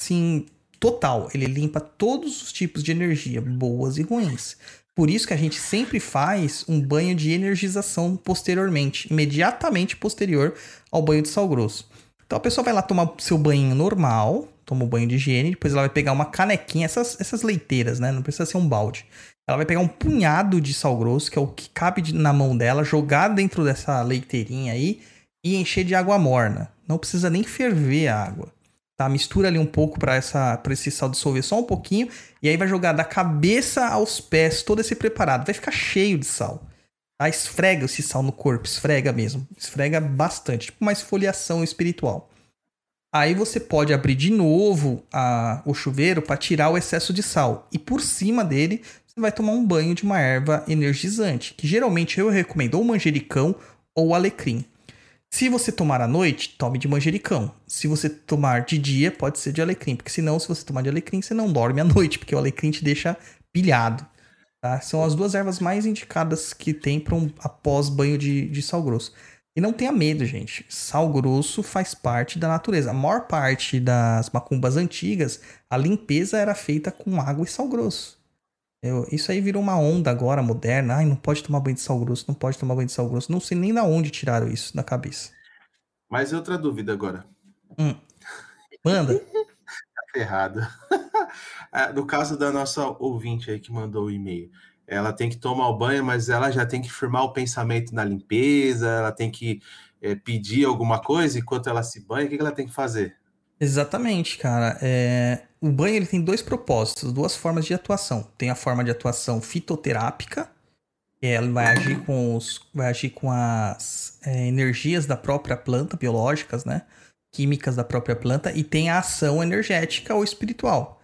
assim, total. Ele limpa todos os tipos de energia, boas e ruins. Por isso que a gente sempre faz um banho de energização posteriormente, imediatamente posterior ao banho de sal grosso. Então a pessoa vai lá tomar seu banho normal, toma o banho de higiene, depois ela vai pegar uma canequinha, essas, essas leiteiras, né? Não precisa ser um balde. Ela vai pegar um punhado de sal grosso, que é o que cabe na mão dela, jogar dentro dessa leiteirinha aí e encher de água morna. Não precisa nem ferver a água. Tá? Mistura ali um pouco para essa esse sal dissolver só um pouquinho e aí vai jogar da cabeça aos pés todo esse preparado. Vai ficar cheio de sal. Tá? Esfrega esse sal no corpo, esfrega mesmo. Esfrega bastante, tipo uma esfoliação espiritual. Aí você pode abrir de novo a- o chuveiro para tirar o excesso de sal. E por cima dele, vai tomar um banho de uma erva energizante, que geralmente eu recomendo ou manjericão ou alecrim. Se você tomar à noite, tome de manjericão. Se você tomar de dia, pode ser de alecrim, porque senão, se você tomar de alecrim, você não dorme à noite, porque o alecrim te deixa pilhado. tá? São as duas ervas mais indicadas que tem para um após banho de, de sal grosso. E não tenha medo, gente. Sal grosso faz parte da natureza. A maior parte das macumbas antigas, a limpeza era feita com água e sal grosso. Eu- isso aí virou uma onda agora, moderna. Ai, não pode tomar banho de sal grosso, não pode tomar banho de sal grosso. Não sei nem da onde tiraram isso da cabeça. Mas outra dúvida agora. Manda. Tá errado. Ah, no caso da nossa ouvinte aí que mandou o e-mail, ela tem que tomar o banho, mas ela já tem que firmar o pensamento na limpeza, ela tem que eh, pedir alguma coisa enquanto ela se banha, o que que ela tem que fazer? Exatamente, cara. É, O banho ele tem dois propósitos, duas formas de atuação. Tem a forma de atuação fitoterápica, que ela vai agir com, os, vai agir com as é, energias da própria planta, biológicas, né? Químicas da própria planta, e tem a ação energética ou espiritual.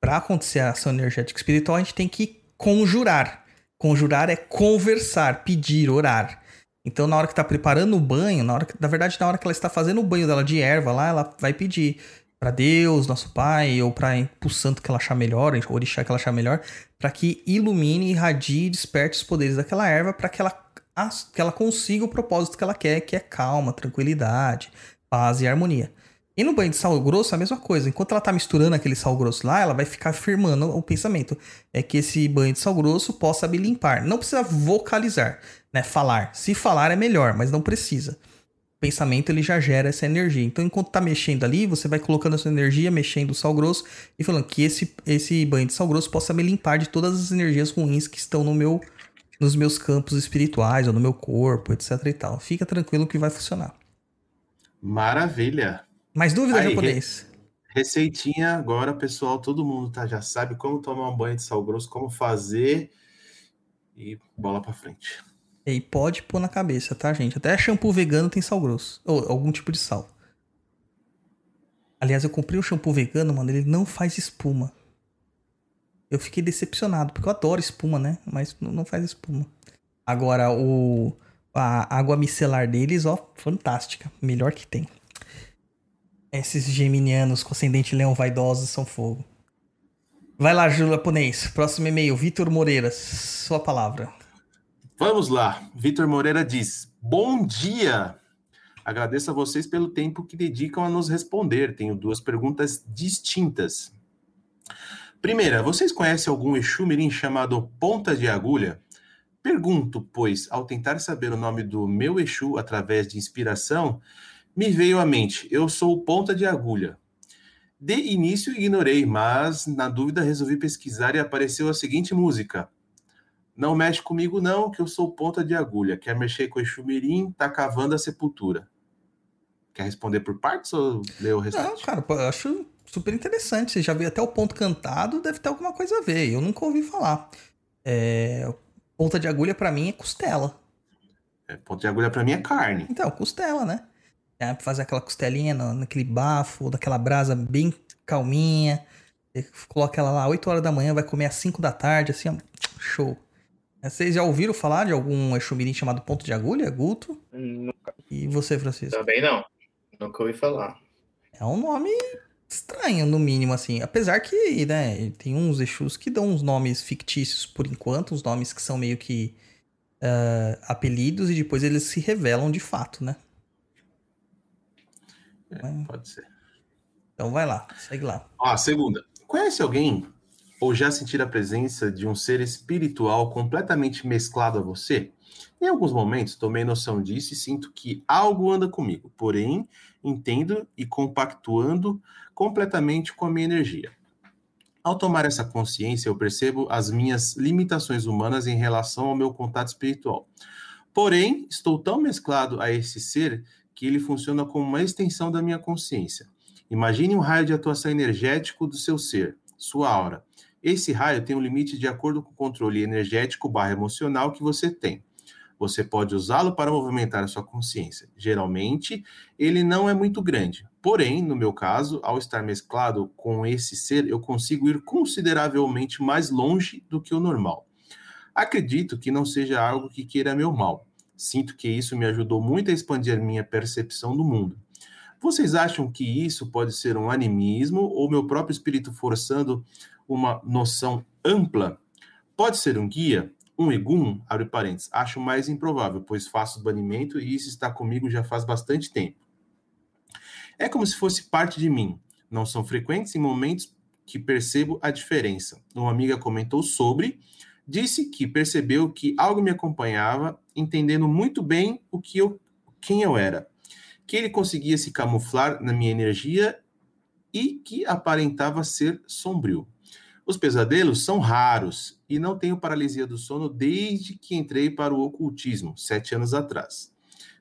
Para acontecer a ação energética espiritual, a gente tem que conjurar. Conjurar é conversar, pedir, orar. Então, na hora que tá preparando o banho, na hora que, na verdade, na hora que ela está fazendo o banho dela de erva lá, ela vai pedir para Deus, nosso Pai, ou para o santo que ela achar melhor, o orixá que ela achar melhor, para que ilumine, irradie desperte os poderes daquela erva para que ela, que ela consiga o propósito que ela quer, que é calma, tranquilidade, paz e harmonia. E no banho de sal grosso, a mesma coisa. Enquanto ela tá misturando aquele sal grosso lá, ela vai ficar firmando o pensamento. É que esse banho de sal grosso possa me limpar. Não precisa vocalizar, né? Falar. Se falar é melhor, mas não precisa. Pensamento ele já gera essa energia. Então, enquanto tá mexendo ali, você vai colocando a sua energia, mexendo o sal grosso e falando que esse, esse banho de sal grosso possa me limpar de todas as energias ruins que estão no meu, nos meus campos espirituais ou no meu corpo, etc e tal. Fica tranquilo que vai funcionar. Maravilha. Mais dúvida, Aí, japonês? Receitinha agora, pessoal, todo mundo tá, já sabe como tomar um banho de sal grosso, como fazer e bola para frente. E pode pôr na cabeça, tá, gente? Até shampoo vegano tem sal grosso. Ou algum tipo de sal. Aliás, eu comprei um shampoo vegano, mano, ele não faz espuma. Eu fiquei decepcionado, porque eu adoro espuma, né? Mas não faz espuma. Agora, o a água micelar deles, ó, fantástica. Melhor que tem. Esses geminianos com ascendente leão vaidosos são fogo. Vai lá, Júlio Japonês. Próximo e-mail, Vitor Moreira. Sua palavra. Vamos lá. Vitor Moreira diz: Bom dia. Agradeço a vocês pelo tempo que dedicam a nos responder. Tenho duas perguntas distintas. Primeira, vocês conhecem algum Exu Mirim chamado Ponta de Agulha? Pergunto, pois, ao tentar saber o nome do meu Exu através de inspiração, me veio à mente: eu sou Ponta de Agulha. De início ignorei, mas na dúvida resolvi pesquisar e apareceu a seguinte música: não mexe comigo, não, que eu sou ponta de agulha. Quer mexer com o Exumirim, tá cavando a sepultura. Quer responder por partes ou ler o restante? Não, cara, eu acho super interessante. Você já viu até o ponto cantado, deve ter alguma coisa a ver. Eu nunca ouvi falar. É... Ponta de agulha para mim é costela. É, ponta de agulha para mim é carne. Então, costela, né? É, fazer aquela costelinha no, naquele bafo, daquela brasa bem calminha. Você coloca ela lá 8 horas da manhã, vai comer às 5 da tarde, assim, ó, show. Vocês já ouviram falar de algum Exumirim chamado Ponto de Agulha, Guto? Nunca. E você, Francisco? Também não. Nunca ouvi falar. É um nome estranho, no mínimo, assim. Apesar que, né, tem uns Exus que dão uns nomes fictícios por enquanto, uns nomes que são meio que uh, apelidos e depois eles se revelam de fato, né? É, pode ser. Então vai lá, segue lá. Ó, segunda. Conhece alguém ou já sentir a presença de um ser espiritual completamente mesclado a você? Em alguns momentos tomei noção disso e sinto que algo anda comigo, porém entendo e compactuando completamente com a minha energia. Ao tomar essa consciência, eu percebo as minhas limitações humanas em relação ao meu contato espiritual. Porém, estou tão mesclado a esse ser que ele funciona como uma extensão da minha consciência. Imagine um raio de atuação energético do seu ser, sua aura. Esse raio tem um limite de acordo com o controle energético barra emocional que você tem. Você pode usá-lo para movimentar a sua consciência. Geralmente, ele não é muito grande. Porém, no meu caso, ao estar mesclado com esse ser, eu consigo ir consideravelmente mais longe do que o normal. Acredito que não seja algo que queira meu mal. Sinto que isso me ajudou muito a expandir minha percepção do mundo. Vocês acham que isso pode ser um animismo ou meu próprio espírito forçando uma noção ampla, pode ser um guia, um egum, abre parênteses, acho mais improvável, pois faço banimento e isso está comigo já faz bastante tempo. É como se fosse parte de mim. Não são frequentes em momentos que percebo a diferença. Uma amiga comentou sobre, disse que percebeu que algo me acompanhava, entendendo muito bem o que eu, quem eu era, que ele conseguia se camuflar na minha energia e que aparentava ser sombrio. Os pesadelos são raros e não tenho paralisia do sono desde que entrei para o ocultismo, sete anos atrás.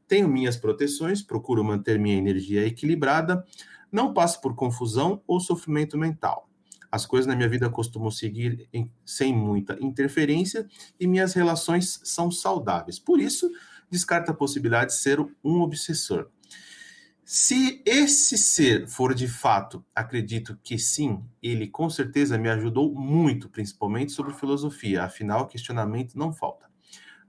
Tenho minhas proteções, procuro manter minha energia equilibrada, não passo por confusão ou sofrimento mental. As coisas na minha vida costumam seguir em, sem muita interferência e minhas relações são saudáveis. Por isso, descarta a possibilidade de ser um obsessor. Se esse ser for de fato, acredito que sim, ele com certeza me ajudou muito, principalmente sobre filosofia, afinal, questionamento não falta.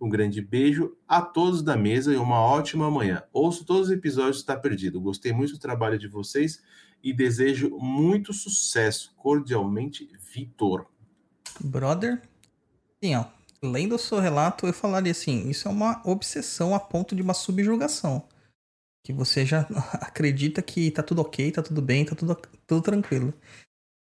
Um grande beijo a todos da mesa e uma ótima manhã. Ouço todos os episódios Está Perdido. Gostei muito do trabalho de vocês e desejo muito sucesso. Cordialmente, Vitor. Brother, sim, ó. Lendo o seu relato, eu falaria assim: isso é uma obsessão a ponto de uma subjugação que você já acredita que tá tudo ok, tá tudo bem, tá tudo, tudo tranquilo.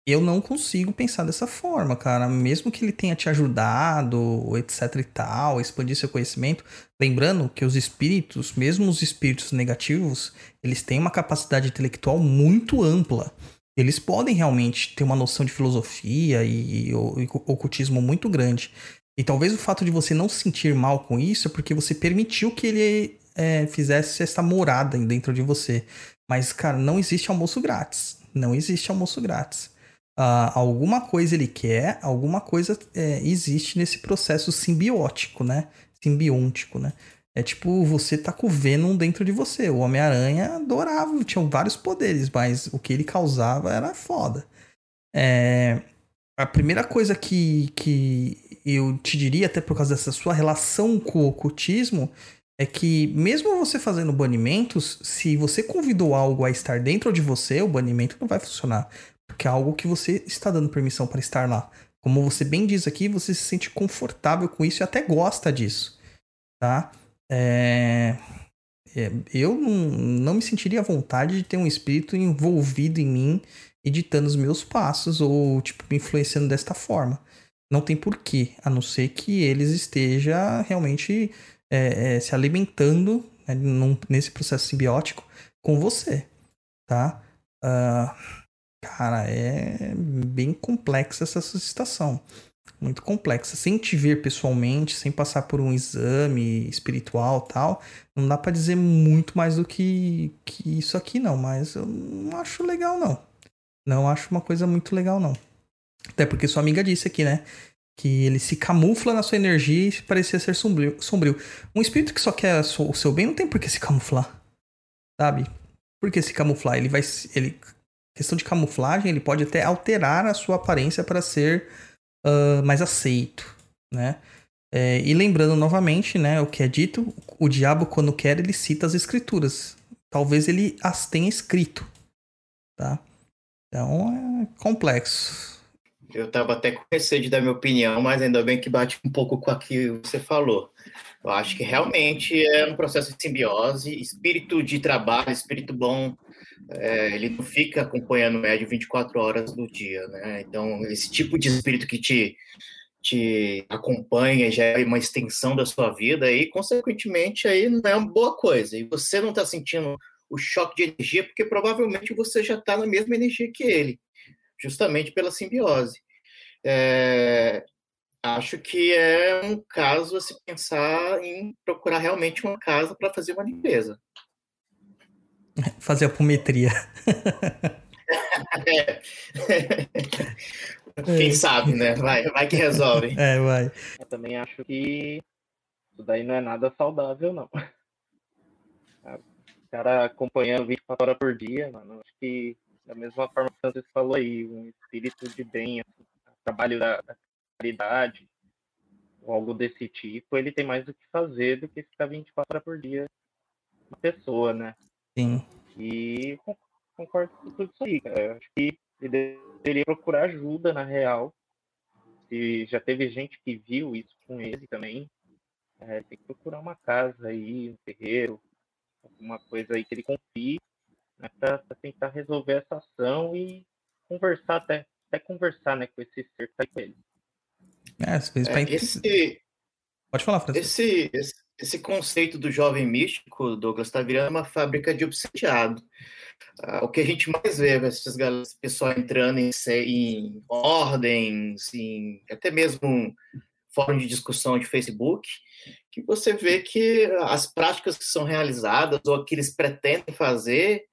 eu não consigo pensar dessa forma, cara. Mesmo que ele tenha te ajudado, etc e tal, expandir seu conhecimento. Lembrando que os espíritos, mesmo os espíritos negativos, eles têm uma capacidade intelectual muito ampla. Eles podem realmente ter uma noção de filosofia e, e, e ocultismo muito grande. E talvez o fato de você não se sentir mal com isso é porque você permitiu que ele é, fizesse essa morada dentro de você. Mas, cara, não existe almoço grátis. Não existe almoço grátis. Uh, alguma coisa ele quer, alguma coisa é, existe nesse processo simbiótico, né? Simbiótico, né? É tipo, você tá com o Venom dentro de você. O Homem-Aranha adorava, tinha vários poderes, mas o que ele causava era foda. É, a primeira coisa que, que eu te diria, até por causa dessa sua relação com o ocultismo, é que mesmo você fazendo banimentos, se você convidou algo a estar dentro de você, o banimento não vai funcionar. Porque é algo que você está dando permissão para estar lá. Como você bem diz aqui, você se sente confortável com isso e até gosta disso. Tá? É... É, eu não, não me sentiria à vontade de ter um espírito envolvido em mim, editando os meus passos ou tipo me influenciando desta forma. Não tem porquê, a não ser que eles esteja realmente é, é, se alimentando né, num, nesse processo simbiótico com você, tá? Uh, Cara, é bem complexa essa situação. Muito complexa. Sem te ver pessoalmente, sem passar por um exame espiritual tal, não dá para dizer muito mais do que, que isso aqui, não. Mas eu não acho legal, não. Não acho uma coisa muito legal, não. Até porque sua amiga disse aqui, né? Que ele se camufla na sua energia e parecia ser sombrio. sombrio. Um espírito que só quer o seu bem não tem por que se camuflar. Sabe? Por que se camuflar? Ele vai. Ele questão de camuflagem, ele pode até alterar a sua aparência para ser uh, mais aceito, né? É, e lembrando novamente, né, o que é dito, o diabo quando quer ele cita as escrituras. Talvez ele as tenha escrito, tá? Então é complexo. Eu tava até com receio de dar minha opinião, mas ainda bem que bate um pouco com aquilo que você falou. Eu acho que realmente é um processo de simbiose, espírito de trabalho, espírito bom, é, ele não fica acompanhando médio 24 horas do dia, né? Então, esse tipo de espírito que te, te acompanha já é uma extensão da sua vida e, consequentemente, aí não é uma boa coisa. E você não está sentindo o choque de energia porque provavelmente você já está na mesma energia que ele, justamente pela simbiose. É, acho que é um caso a se pensar em procurar realmente uma casa para fazer uma limpeza. Fazer apometria. é. Quem sabe, né? Vai, vai que resolve. É, vai. Eu também acho que isso daí não é nada saudável, não. O cara acompanhando 24 horas por dia, mano, acho que da mesma forma que você falou aí, um espírito de bem, trabalho da, da caridade, ou algo desse tipo, ele tem mais o que fazer do que ficar 24 horas por dia uma pessoa, né? Sim. E concordo com tudo isso aí, cara. Eu acho que ele deveria procurar ajuda, na real. Se já teve gente que viu isso com ele também, é, tem que procurar uma casa aí, um terreiro, alguma coisa aí que ele confie, né, para tentar resolver essa ação e conversar até, até conversar né, com esse ser que tá com ele. É, às vezes é, esse, Pode falar, Francisco. Esse, esse, esse conceito do jovem místico, Douglas, está virando uma fábrica de obsediado. Ah, o que a gente mais vê, esses pessoal entrando em, em ordens, em até mesmo fórum de discussão de Facebook, que você vê que as práticas que são realizadas ou que eles pretendem fazer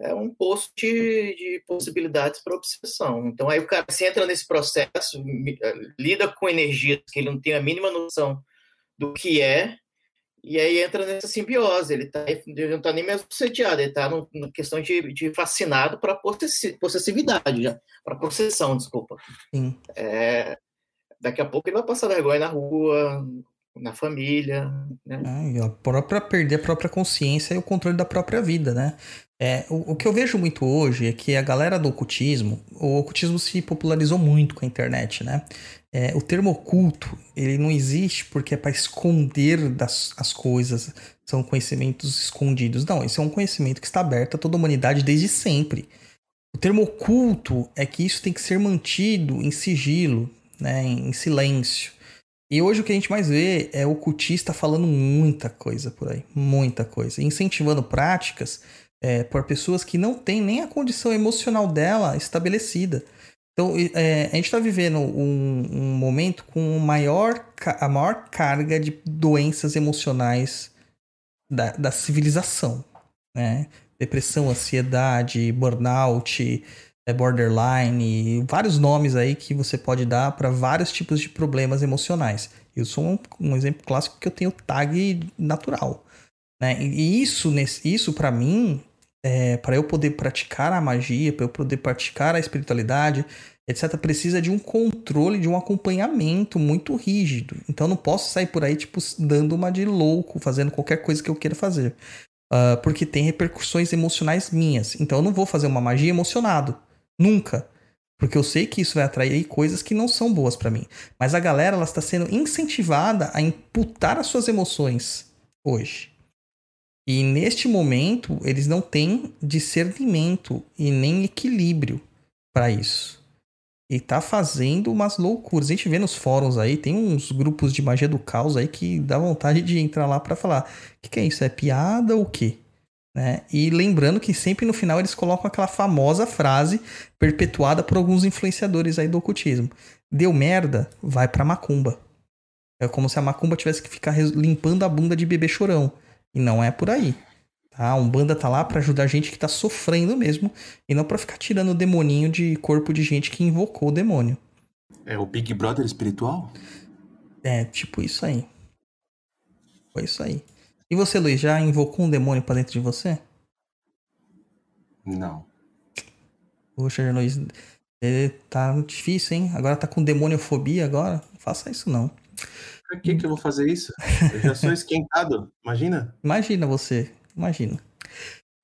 é um poço de, de possibilidades para obsessão. Então, aí o cara se entra nesse processo, lida com energias que ele não tem a mínima noção do que é, e aí entra nessa simbiose, ele, tá, ele não está nem mesmo sediado, ele está na questão de, de fascinado para possessividade, para possessão, desculpa. Sim. É, daqui a pouco ele vai passar vergonha na rua, na família. Né? É, a própria perder a própria consciência e o controle da própria vida, né? É, o, o, que eu vejo muito hoje é que a galera do ocultismo, o ocultismo se popularizou muito com a internet, né? É, o termo oculto, ele não existe porque é para esconder das, as coisas, são conhecimentos escondidos. Não, esse é um conhecimento que está aberto a toda a humanidade desde sempre. O termo oculto é que isso tem que ser mantido em sigilo, né, em silêncio. E hoje o que a gente mais vê é ocultista falando muita coisa por aí, muita coisa, incentivando práticas é, por pessoas que não têm nem a condição emocional dela estabelecida. Então, é, a gente está vivendo um, um, momento com maior, a maior carga de doenças emocionais da, da civilização. Né? Depressão, ansiedade, burnout, é borderline, vários nomes aí que você pode dar para vários tipos de problemas emocionais. Eu sou um, um exemplo clássico que eu tenho tag natural. Né? E isso, isso para mim, é, para eu poder praticar a magia, para eu poder praticar a espiritualidade, etc., precisa de um controle, de um acompanhamento muito rígido. Então não posso sair por aí, tipo, dando uma de louco, fazendo qualquer coisa que eu queira fazer. Uh, porque tem repercussões emocionais minhas. Então eu não vou fazer uma magia emocionado. Nunca. Porque eu sei que isso vai atrair coisas que não são boas para mim. Mas a galera ela está sendo incentivada a imputar as suas emoções hoje. E neste momento, eles não têm discernimento e nem equilíbrio para isso. E tá fazendo umas loucuras. A gente vê nos fóruns aí, tem uns grupos de magia do caos aí que dá vontade de entrar lá para falar: o que, que é isso? É piada ou o quê? Né? E lembrando que sempre no final eles colocam aquela famosa frase perpetuada por alguns influenciadores aí do ocultismo. Deu merda, vai pra macumba. É como se a macumba tivesse que ficar limpando a bunda de bebê chorão. E não é por aí. Tá? A Umbanda tá lá para ajudar gente que tá sofrendo mesmo. E não para ficar tirando o demoninho de corpo de gente que invocou o demônio. É o Big Brother espiritual? É, tipo isso aí. Foi isso aí. E você, Luiz, já invocou um demônio pra dentro de você? Não. Poxa, Luiz, tá difícil, hein? Agora tá com demoniofobia agora? Não faça isso, não. Por que, que eu vou fazer isso? Eu já sou esquentado, imagina? Imagina você, imagina.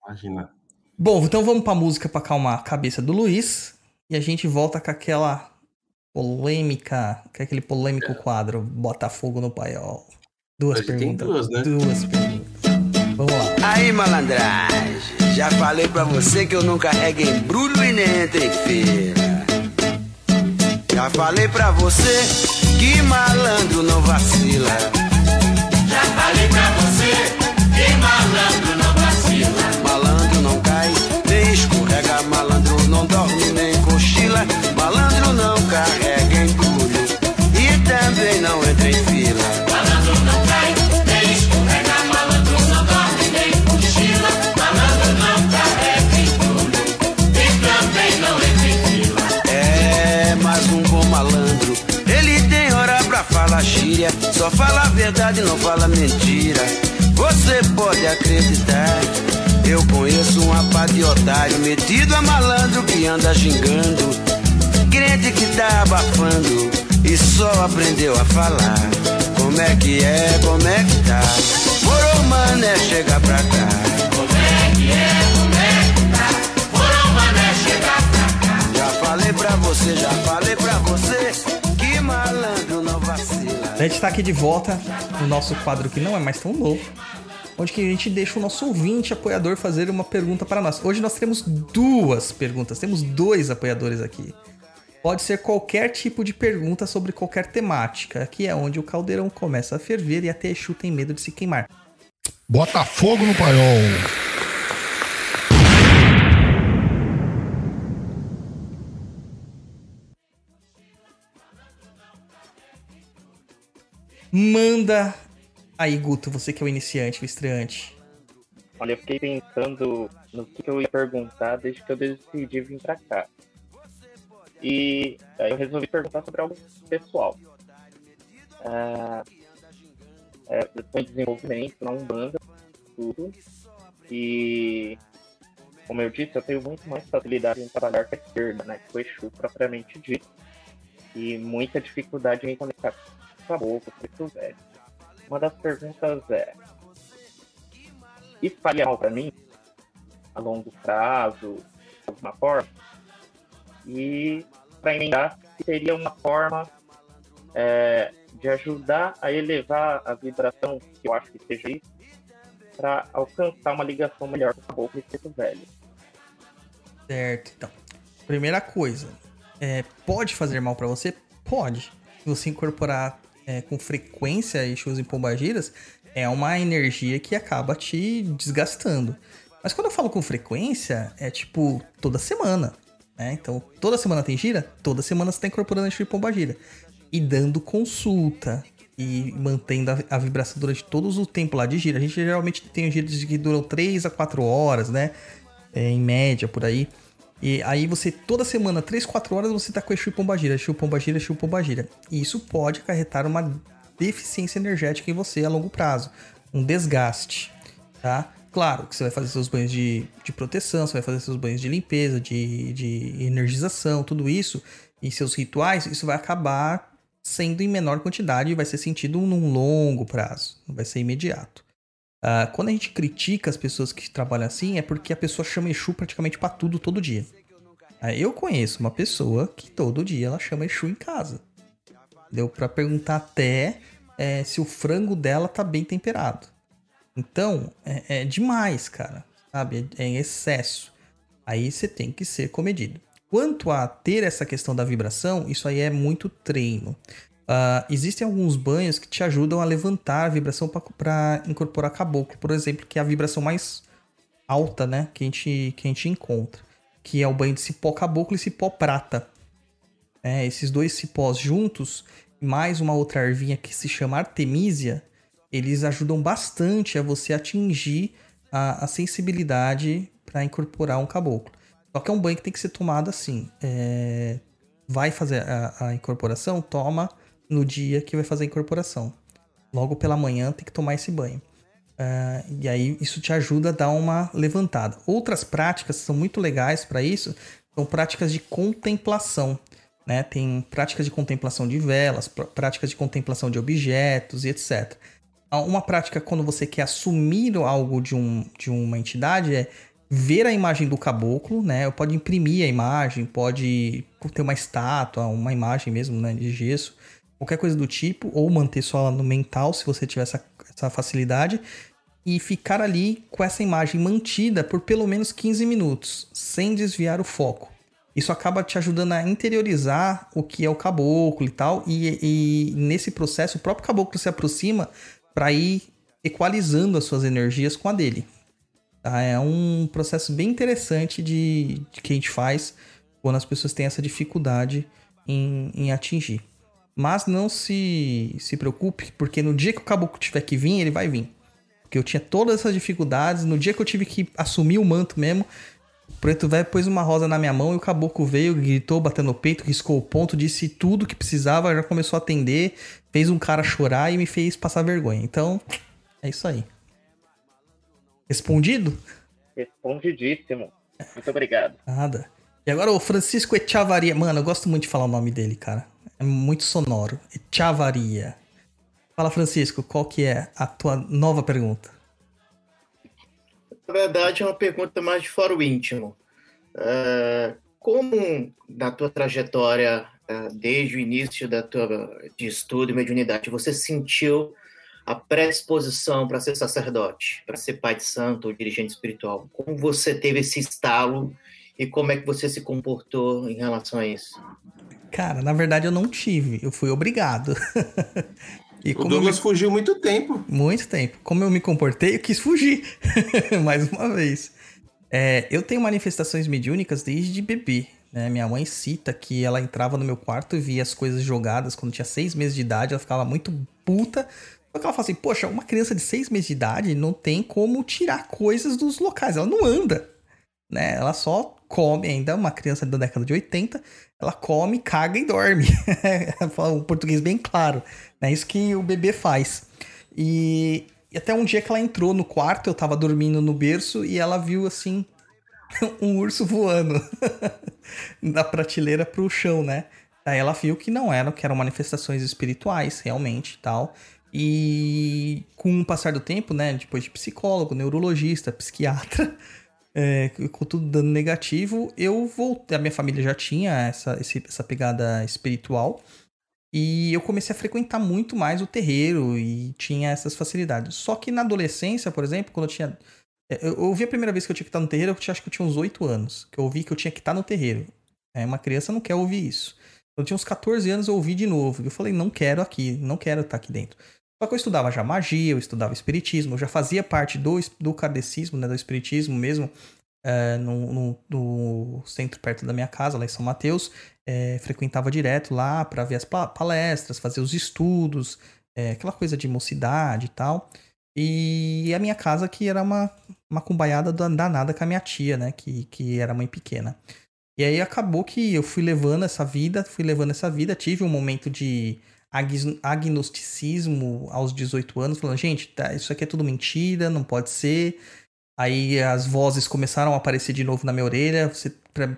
Imagina. Bom, então vamos pra música pra acalmar a cabeça do Luiz. E a gente volta com aquela polêmica, com aquele polêmico quadro Botafogo no Paiol. Duas Hoje perguntas. tem duas, né? Duas perguntas. Vamos lá. Aí, malandragem, já falei pra você que eu não carrego embrulho e nem entro em feira. Já falei pra você que malandro não vacila. Já falei pra você que malandro não Só fala a verdade, não fala mentira. Você pode acreditar. Eu conheço um apá de otário metido a malandro que anda xingando. Crente que tá abafando e só aprendeu a falar. Como é que é, como é que tá? Moro, mané, chega pra cá. Como é que é, como é que tá? Morou, mané, chega pra cá. Já falei pra você, já falei pra você A gente tá aqui de volta no nosso quadro que não é mais tão novo. Onde que a gente deixa o nosso ouvinte apoiador fazer uma pergunta para nós. Hoje nós temos duas perguntas, temos dois apoiadores aqui. Pode ser qualquer tipo de pergunta sobre qualquer temática, que é onde o caldeirão começa a ferver e até Exu tem medo de se queimar. Bota fogo no paiol. Manda aí, Guto, você que é o iniciante, o estreante. Olha, eu fiquei pensando no que eu ia perguntar desde que eu decidi vir pra cá. E aí eu resolvi perguntar sobre algo pessoal. Ah, é, eu estou em desenvolvimento na Umbanda, tudo. E, como eu disse, eu tenho muito mais facilidade em trabalhar com a esquerda, né? Com o Exu propriamente dito. E muita dificuldade em conectar a boca, com o velho. Uma das perguntas é: isso faria mal para mim a longo prazo, de alguma forma? E para emendar, seria uma forma é, de ajudar a elevar a vibração, que eu acho que seja isso, para alcançar uma ligação melhor com o caboclo e preto velho. Certo, então. Primeira coisa, é, pode fazer mal pra você? Pode. Se você incorporar é, com frequência e pombagiras, é uma energia que acaba te desgastando. Mas quando eu falo com frequência, é tipo toda semana. Né? Então, toda semana tem gira? Toda semana você tá incorporando Exu e pombagira. E dando consulta. E mantendo a, a vibração durante todo o tempo lá de gira. A gente geralmente tem giras que duram 3 a 4 horas, né? É, em média, por aí. E aí você, toda semana, 3, 4 horas, você tá com Exu e Pombagira, Exu, Pombagira, Exu, Pombagira. E isso pode acarretar uma deficiência energética em você a longo prazo. Um desgaste, tá? Claro que você vai fazer seus banhos de, de proteção, você vai fazer seus banhos de limpeza, de, de energização, tudo isso, e seus rituais, isso vai acabar sendo em menor quantidade e vai ser sentido num longo prazo, não vai ser imediato. Ah, quando a gente critica as pessoas que trabalham assim, é porque a pessoa chama Exu praticamente pra tudo todo dia. Ah, eu conheço uma pessoa que todo dia ela chama Exu em casa. Deu pra perguntar até é, se o frango dela tá bem temperado. Então, é, é demais, cara. Sabe? É, é em excesso. Aí você tem que ser comedido. Quanto a ter essa questão da vibração, isso aí é muito treino. Ah, existem alguns banhos que te ajudam a levantar a vibração para incorporar caboclo, por exemplo, que é a vibração mais alta, né, que a gente, que a gente encontra, que é o banho de cipó caboclo e cipó prata. É, esses dois cipós juntos, mais uma outra ervinha que se chama artemisia, eles ajudam bastante a você atingir a, a sensibilidade para incorporar um caboclo. Só que é um banho que tem que ser tomado assim. é, vai fazer a, a incorporação, toma no dia que vai fazer a incorporação. Logo pela manhã tem que tomar esse banho. Ah, e aí isso te ajuda a dar uma levantada. Outras práticas são muito legais para isso são práticas de contemplação. Né? Tem práticas de contemplação de velas, pr- práticas de contemplação de objetos e etc. Ah, Uma prática quando você quer assumir algo de, um, de uma entidade é ver a imagem do caboclo, né? Pode imprimir a imagem, pode ter uma estátua, uma imagem mesmo, né, de gesso, qualquer coisa do tipo, ou manter só no mental, se você tiver essa, essa facilidade, e ficar ali com essa imagem mantida por pelo menos 15 minutos, sem desviar o foco. Isso acaba te ajudando a interiorizar o que é o caboclo e tal, e, e nesse processo o próprio caboclo se aproxima para ir equalizando as suas energias com a dele. Tá? É um processo bem interessante de, de que a gente faz quando as pessoas têm essa dificuldade em, em atingir. Mas não se, se preocupe, porque no dia que o caboclo tiver que vir, ele vai vir. Porque eu tinha todas essas dificuldades. No dia que eu tive que assumir o manto mesmo, o preto velho pôs uma rosa na minha mão e o caboclo veio, gritou, batendo no peito, riscou o ponto, disse tudo que precisava, já começou a atender, fez um cara chorar e me fez passar vergonha. Então, é isso aí. Respondido? Respondidíssimo. Muito obrigado. Nada. E agora o Francisco Echavaria. Mano, eu gosto muito de falar o nome dele, cara. É muito sonoro. Echavaria. Fala, Francisco, qual que é a tua nova pergunta? Na verdade, é uma pergunta mais de fora o íntimo. É, como na tua trajetória, é, desde o início da tua de estudo e mediunidade, você sentiu a predisposição para ser sacerdote, para ser pai de santo ou dirigente espiritual? Como você teve esse estalo e como é que você se comportou em relação a isso? Cara, na verdade eu não tive. Eu fui obrigado. e O eu me Douglas fugiu muito tempo. Muito tempo. Como eu me comportei, eu quis fugir. Mais uma vez. É, eu tenho manifestações mediúnicas desde bebê. Né? Minha mãe cita que ela entrava no meu quarto e via as coisas jogadas quando tinha seis meses de idade. Ela ficava muito puta. Só que ela fala assim: Poxa, uma criança de seis meses de idade não tem como tirar coisas dos locais. Ela não anda. Né? Ela só come ainda. Uma criança da década de 80. Ela come, caga e dorme. Fala um português bem claro. É isso que o bebê faz. E, e até um dia que ela entrou no quarto, eu tava dormindo no berço e ela viu assim um urso voando da prateleira pro chão, né? Aí ela viu que não eram, que eram manifestações espirituais, realmente, tal. E com o passar do tempo, né, depois de psicólogo, neurologista, psiquiatra, é, com tudo dando negativo, eu voltei. A minha família já tinha essa, essa pegada espiritual. E eu comecei a frequentar muito mais o terreiro e tinha essas facilidades. Só que na adolescência, por exemplo, quando eu tinha. é, eu ouvi a primeira vez que eu tinha que estar no terreiro, eu tinha- acho que eu tinha uns 8 anos. Que eu ouvi que eu tinha que estar no terreiro. É, uma criança não quer ouvir isso. Eu tinha uns 14 anos, eu ouvi de novo. Eu falei, não quero aqui, não quero estar aqui dentro. Só que eu estudava já magia, eu estudava espiritismo, eu já fazia parte do, do kardecismo, né, do espiritismo mesmo, é, no, no- no centro perto da minha casa, lá em São Mateus. É, frequentava direto lá para ver as pa- palestras, fazer os estudos, é, aquela coisa de mocidade e tal. E a minha casa que era uma, cumbaiada da- danada com a minha tia, né, que, que era mãe pequena. E aí acabou que eu fui levando essa vida, fui levando essa vida, tive um momento de agnosticismo aos 18 anos, falando, gente, tá, isso aqui é tudo mentira, não pode ser. Aí as vozes começaram a aparecer de novo na minha orelha,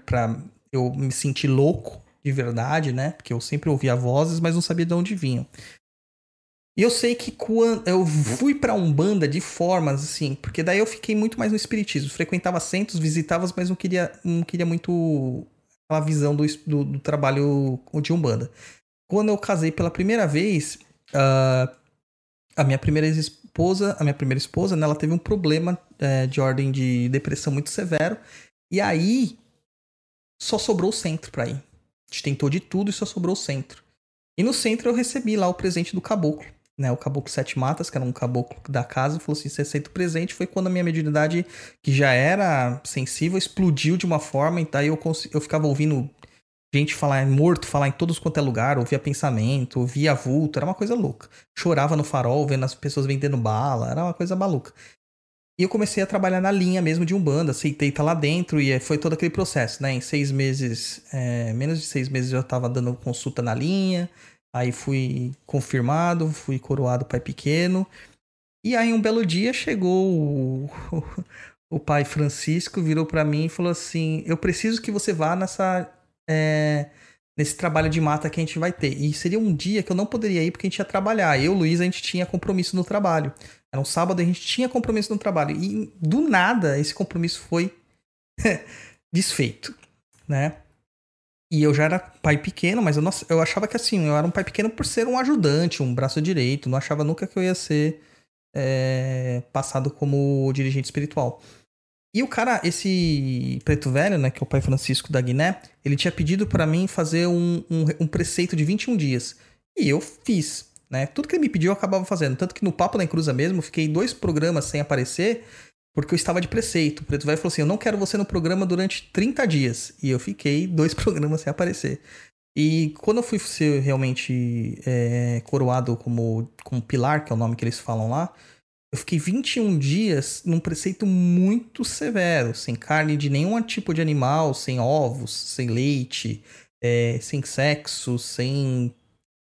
pra, eu me sentir louco de verdade, né? Porque eu sempre ouvia vozes, mas não sabia de onde vinham. E eu sei que quando eu fui pra Umbanda de formas assim, porque daí eu fiquei muito mais no espiritismo, frequentava centros, visitava, mas não queria, não queria muito aquela visão do, do, do trabalho de Umbanda. Quando eu casei pela primeira vez, ah, a minha primeira esposa, a minha primeira esposa, né, ela teve um problema eh, de ordem de depressão muito severo, e aí só sobrou o centro pra ir. A gente tentou de tudo e só sobrou o centro. E no centro eu recebi lá o presente do caboclo, né? O caboclo Sete Matas, que era um caboclo da casa, falou assim: você aceita o presente. Foi quando a minha mediunidade, que já era sensível, explodiu de uma forma, e daí eu, eu ficava ouvindo gente falar morto, falar em todos quanto é lugar, ouvia pensamento, ouvia vulto, era uma coisa louca. Chorava no farol, vendo as pessoas vendendo bala, era uma coisa maluca. E eu comecei a trabalhar na linha mesmo de Umbanda, aceitei estar lá dentro e foi todo aquele processo, né? Em seis meses, é, menos de seis meses eu estava dando consulta na linha, aí fui confirmado, fui coroado pai pequeno. E aí um belo dia chegou o, o pai Francisco, virou para mim e falou assim: Eu preciso que você vá nessa. É, nesse trabalho de mata que a gente vai ter. E seria um dia que eu não poderia ir porque a gente ia trabalhar. Eu, Luiz, a gente tinha compromisso no trabalho. Era um sábado a gente tinha compromisso no trabalho. E do nada esse compromisso foi desfeito, né? E eu já era pai pequeno, mas eu, não, eu achava que assim, eu era um pai pequeno por ser um ajudante, um braço direito. Não achava nunca que eu ia ser é, passado como dirigente espiritual. E o cara, esse preto velho, né, que é o pai Francisco da Guiné, ele tinha pedido pra mim fazer um, um, um preceito de 21 dias. E eu fiz, né? Tudo que ele me pediu eu acabava fazendo. Tanto que no Papo da Encruza mesmo, fiquei dois programas sem aparecer, porque eu estava de preceito. O preto velho falou assim: Eu não quero você no programa durante 30 dias. E eu fiquei dois programas sem aparecer. E quando eu fui ser realmente é, coroado como, como pilar, que é o nome que eles falam lá, eu fiquei 21 dias num preceito muito severo, sem carne de nenhum tipo de animal, sem ovos, sem leite, é, sem sexo, sem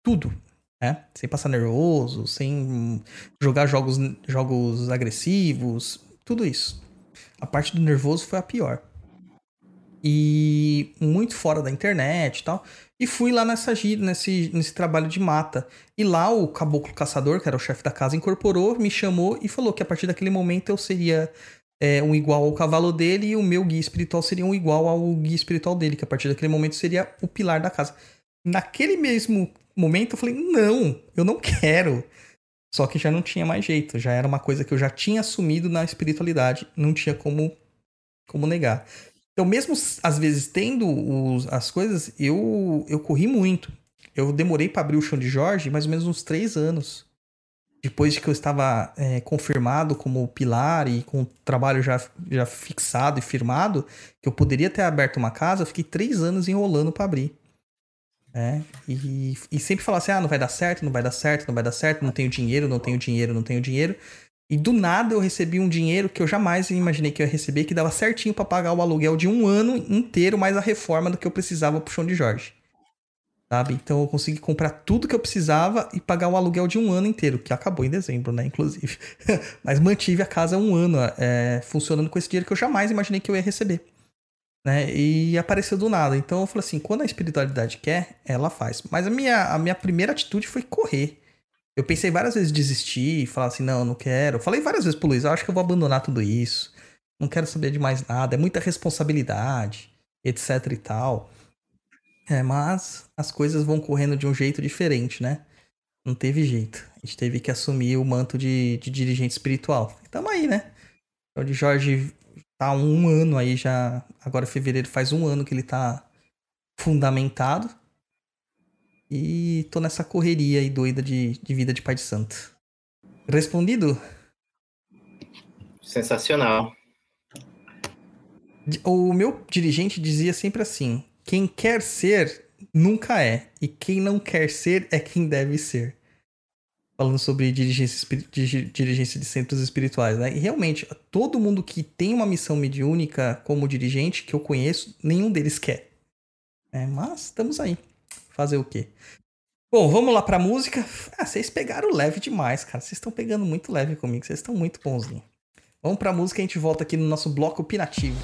tudo, né? Sem passar nervoso, sem jogar jogos, jogos agressivos, tudo isso. A parte do nervoso foi a pior. E muito fora da internet e tal. E fui lá nessa gira, nesse, nesse trabalho de mata. E lá o caboclo caçador, que era o chefe da casa, incorporou, me chamou e falou que a partir daquele momento eu seria é, um igual ao cavalo dele e o meu guia espiritual seria um igual ao guia espiritual dele, que a partir daquele momento seria o pilar da casa. Naquele mesmo momento eu falei, não, eu não quero. Só que já não tinha mais jeito, já era uma coisa que eu já tinha assumido na espiritualidade, não tinha como, como negar. Então, mesmo às vezes tendo os- as coisas, eu, eu corri muito. Eu demorei para abrir o chão de Jorge mais ou menos uns três anos. Depois de que eu estava é, confirmado como pilar e com o trabalho já, já fixado e firmado, que eu poderia ter aberto uma casa, eu fiquei três anos enrolando para abrir. É, e, e sempre falar assim: ah, não vai dar certo, não vai dar certo, não vai dar certo, não tenho dinheiro, não tenho dinheiro, não tenho dinheiro. E do nada eu recebi um dinheiro que eu jamais imaginei que eu ia receber, que dava certinho para pagar o aluguel de um ano inteiro, mais a reforma do que eu precisava pro chão de Jorge. Sabe? Então eu consegui comprar tudo que eu precisava e pagar o aluguel de um ano inteiro, que acabou em dezembro, né? Inclusive. Mas mantive a casa um ano é, funcionando com esse dinheiro que eu jamais imaginei que eu ia receber. Né? E apareceu do nada. Então eu falei assim: quando a espiritualidade quer, ela faz. Mas a minha, a minha primeira atitude foi correr. Eu pensei várias vezes desistir, falar assim, não, não quero. Falei várias vezes pro Luiz, acho que eu vou abandonar tudo isso. Não quero saber de mais nada, é muita responsabilidade, etc e tal. É, mas as coisas vão correndo de um jeito diferente, né? Não teve jeito. A gente teve que assumir o manto de, de dirigente espiritual. Tamo aí, né? O de Jorge tá um ano aí já. Agora fevereiro faz um ano que ele tá fundamentado. E tô nessa correria aí doida de, de vida de pai de santo. Respondido? Sensacional. O meu dirigente dizia sempre assim: quem quer ser, nunca é. E quem não quer ser é quem deve ser. Falando sobre dirigência, dirigência de centros espirituais, né? E realmente, todo mundo que tem uma missão mediúnica como dirigente, que eu conheço, nenhum deles quer. É, mas estamos aí. Fazer o quê? Bom, vamos lá pra música. Ah, vocês pegaram leve demais, cara. Vocês estão pegando muito leve comigo. Vocês estão muito bonzinhos. Vamos pra música e a gente volta aqui no nosso bloco opinativo.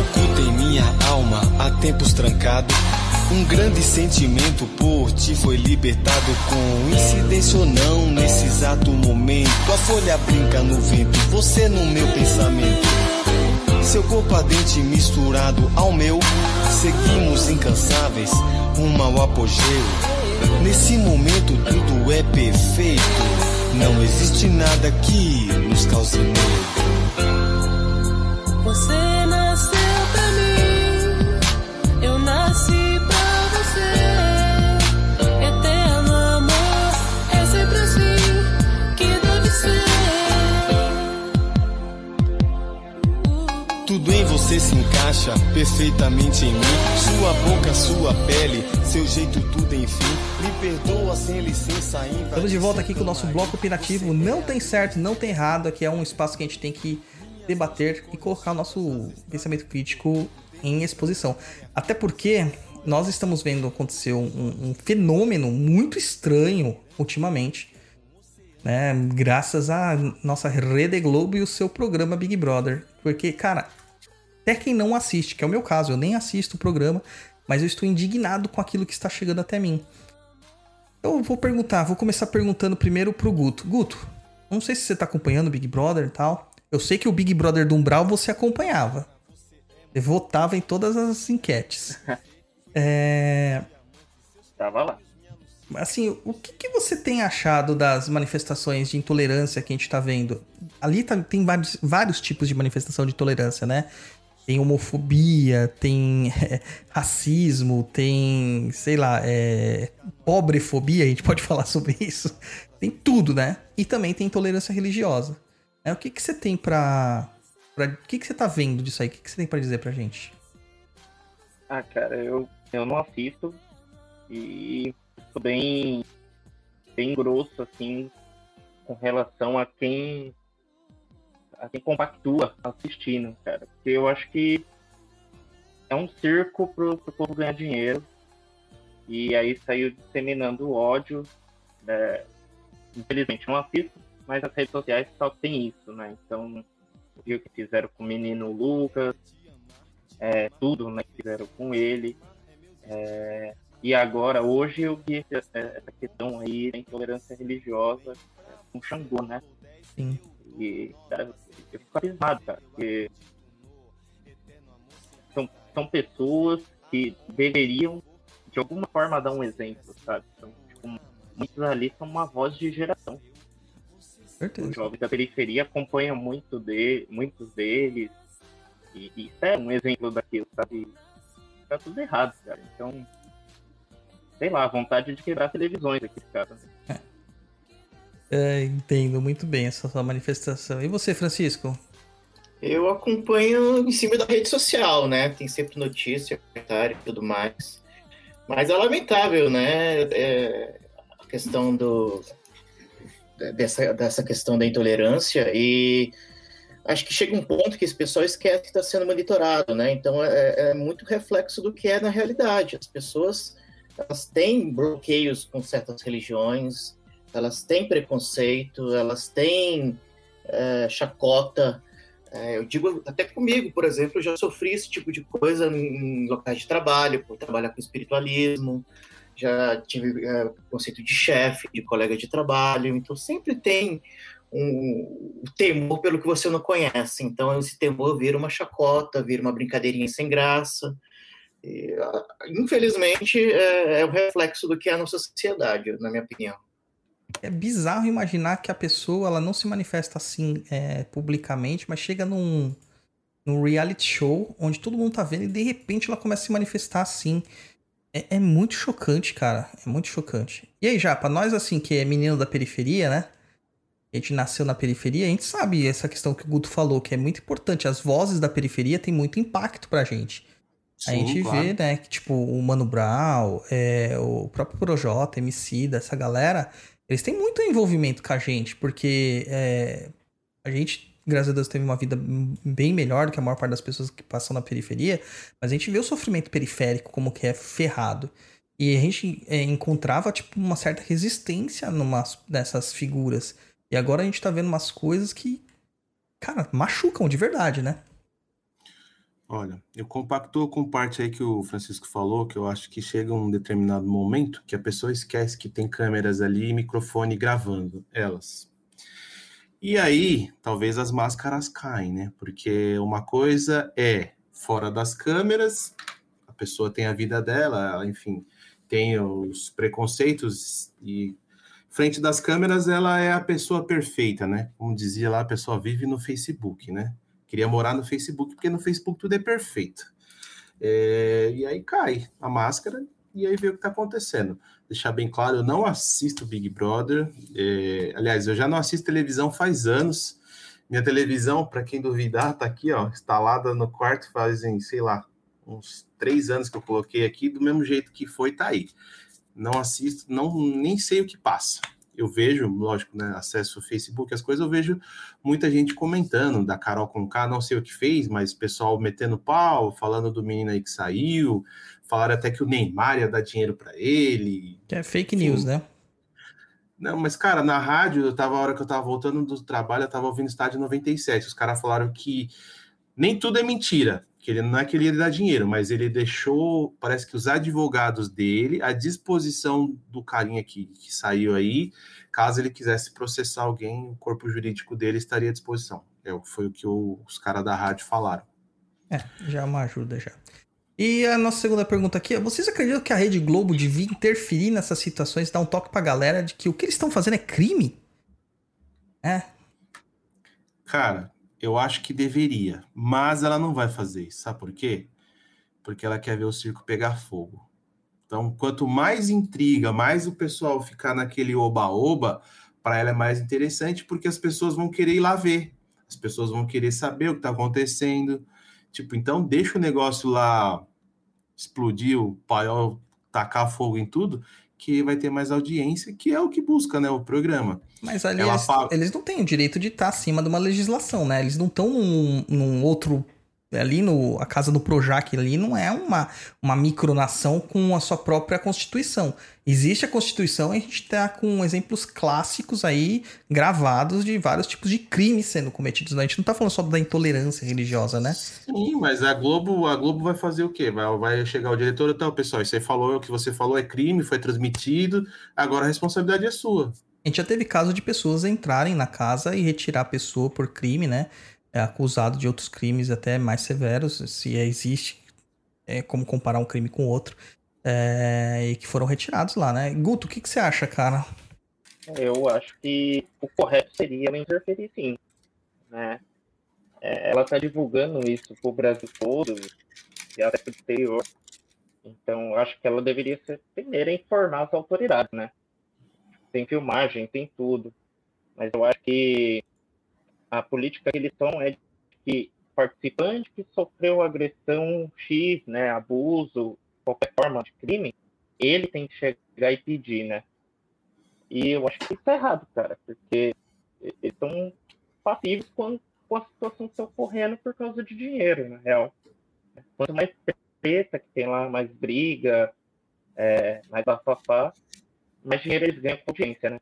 Oculta em minha alma há tempos trancado. Um grande sentimento por ti foi libertado. Coincidência ou não, nesse exato momento. A folha brinca no vento, você no meu pensamento. Seu corpo ardente misturado ao meu. Seguimos incansáveis, rumo ao apogeu. Nesse momento tudo é perfeito. Não existe nada que nos cause medo. Você Tudo em você se encaixa perfeitamente em mim. Sua boca, sua pele, seu jeito, tudo enfim. Me perdoa sem licença, Estamos de volta aqui com o nosso bloco opinativo. Não tem certo, não tem errado. Aqui é um espaço que a gente tem que debater e colocar o nosso pensamento crítico em exposição. Até porque nós estamos vendo acontecer um, um fenômeno muito estranho ultimamente, né? Graças à nossa Rede Globo e o seu programa Big Brother. Porque, cara, até quem não assiste, que é o meu caso, eu nem assisto o programa, mas eu estou indignado com aquilo que está chegando até mim. Eu vou perguntar, vou começar perguntando primeiro pro Guto. Guto, não sei se você tá acompanhando o Big Brother e tal. Eu sei que o Big Brother do Umbral você acompanhava. Você votava em todas as enquetes. É, Tava lá. Assim, o que, que você tem achado das manifestações de intolerância que a gente tá vendo? Ali tá- tem vários, vários tipos de manifestação de intolerância, né? Tem homofobia, tem é, racismo, tem, sei lá, é, pobrefobia, a gente pode falar sobre isso. Tem tudo, né? E também tem intolerância religiosa. É, o que, que você tem pra, pra. O que, que você tá vendo disso aí? O que, que você tem pra dizer pra gente? Ah, cara, eu, eu não assisto e sou bem, bem grosso, assim, com relação a quem, a quem compactua assistindo, cara. Porque eu acho que é um circo pro, pro povo ganhar dinheiro. E aí saiu disseminando ódio. né? Infelizmente não assisto, mas as redes sociais só tem isso, né? Então, viu o que fizeram com o menino Lucas, é, tudo né, que fizeram com ele. É, e agora, hoje, eu vi essa, questão aí da intolerância religiosa com Xangô, né? Sim. E, cara, eu fico abismado, cara, porque são, são pessoas que deveriam, de alguma forma, dar um exemplo, sabe? São, tipo, muitos ali são uma voz de geração. Certeza. Os jovens da periferia acompanham muito de, muitos deles. E, e isso é um exemplo daquilo, sabe? Tá tudo errado, cara. Então, sei lá, vontade de quebrar televisões aqui, cara. É, entendo muito bem essa sua manifestação. E você, Francisco? Eu acompanho em cima da rede social, né? Tem sempre notícia, comentário e tudo mais. Mas é lamentável, né? É, a questão do dessa, dessa questão da intolerância e acho que chega um ponto que esse pessoal esquece que está sendo monitorado, né? Então é, é muito reflexo do que é na realidade. As pessoas elas têm bloqueios com certas religiões, elas têm preconceito, elas têm é, chacota. É, eu digo até comigo, por exemplo, eu já sofri esse tipo de coisa em locais de trabalho, por trabalhar com espiritualismo, já tive é, conceito de chefe, de colega de trabalho, então sempre tem um, um temor pelo que você não conhece. Então esse temor vira uma chacota, vira uma brincadeirinha sem graça. E, ah, infelizmente, é, é o reflexo do que é a nossa sociedade, na minha opinião. É bizarro imaginar que a pessoa ela não se manifesta assim é, publicamente, mas chega num, num reality show onde todo mundo tá vendo e de repente ela começa a se manifestar assim. É, é muito chocante, cara. É muito chocante. E aí, já, pra nós assim, que é menino da periferia, né? A gente nasceu na periferia, a gente sabe essa questão que o Guto falou, que é muito importante. As vozes da periferia têm muito impacto pra gente. a Sim, gente claro. vê, né, que tipo, o Mano Brown, é, o próprio Projota, MC, dessa galera, eles têm muito envolvimento com a gente, porque é, a gente, graças a Deus, teve uma vida bem melhor do que a maior parte das pessoas que passam na periferia, mas a gente vê o sofrimento periférico como que é ferrado. E a gente é, encontrava, tipo, uma certa resistência numa dessas figuras. E agora a gente tá vendo umas coisas que, cara, machucam de verdade, né? Olha, eu compactuo com parte aí que o Francisco falou, que eu acho que chega um determinado momento que a pessoa esquece que tem câmeras ali e microfone gravando elas. E aí, talvez as máscaras caem, né? Porque uma coisa é fora das câmeras, a pessoa tem a vida dela, ela, enfim, tem os preconceitos e frente das câmeras ela é a pessoa perfeita, né? Como dizia lá, a pessoa vive no Facebook, né? Queria morar no Facebook, porque no Facebook tudo é perfeito. É, e aí cai a máscara e aí vê o que está acontecendo. Deixar bem claro, eu não assisto Big Brother. é, aliás, eu já não assisto televisão faz anos. Minha televisão, para quem duvidar, tá aqui, ó, instalada no quarto fazem, sei lá, uns três anos que eu coloquei aqui, do mesmo jeito que foi, tá aí. Não assisto, não nem sei o que passa. Eu vejo, lógico, né, acesso ao Facebook, as coisas, eu vejo muita gente comentando da Carol Conká, não sei o que fez, mas pessoal metendo pau, falando do menino aí que saiu, falaram até que o Neymar ia dar dinheiro para ele. Que é fake news, né? Não, mas, cara, na rádio, eu tava, a hora que eu tava voltando do trabalho, eu tava ouvindo Estádio 97. Os caras falaram que nem tudo é mentira, que ele não é que ele ia dar dinheiro, mas ele deixou, parece que os advogados dele à disposição do carinha que, que saiu aí, caso ele quisesse processar alguém, o corpo jurídico dele estaria à disposição. É, foi o que o- os caras da rádio falaram. É, já é uma ajuda já. E a nossa segunda pergunta aqui é: vocês acreditam que a Rede Globo devia interferir nessas situações, dar um toque pra galera de que o que eles estão fazendo é crime? É. Cara, eu acho que deveria, mas ela não vai fazer isso. Sabe por quê? Porque ela quer ver o circo pegar fogo. Então, quanto mais intriga, mais o pessoal ficar naquele oba-oba, para ela é mais interessante, porque as pessoas vão querer ir lá ver. As pessoas vão querer saber o que está acontecendo. Tipo, então deixa o negócio lá explodir, o paiol tacar fogo em tudo, que vai ter mais audiência, que é o que busca, né, o programa. Mas ali Ela eles, fala- eles não têm o direito de estar acima de uma legislação, né? Eles não estão num, num outro. Ali no. A casa do Projac ali não é uma, uma micronação com a sua própria Constituição. Existe a Constituição e a gente tá com exemplos clássicos aí gravados de vários tipos de crimes sendo cometidos. né? A gente não tá falando só da intolerância religiosa, né? Sim, mas a Globo, a Globo vai fazer o quê? Vai, vai chegar o diretor, então, pessoal, isso aí falou, o que você falou é crime, foi transmitido, agora a responsabilidade é sua. A gente já teve caso de pessoas entrarem na casa e retirar a pessoa por crime, né? É acusado de outros crimes até mais severos, se existe é, como comparar um crime com outro, é, e que foram retirados lá, né? Guto, o que, que você acha, cara? Eu acho que o correto seria ela interferir sim. Né? É, ela está divulgando isso para o Brasil todo e até para o exterior. Então, acho que ela deveria ser a primeira a informar as autoridades, né? Tem filmagem, tem tudo. Mas eu acho que a política que eles são é que participante que sofreu agressão X, né, abuso, qualquer forma de crime, ele tem que chegar e pedir, né? E eu acho que isso é errado, cara, porque eles estão passivos com, com a situação está ocorrendo por causa de dinheiro, na real. Quanto mais treta que tem lá, mais briga, é, mais bafafá, mais dinheiro eles ganham com audiência, né?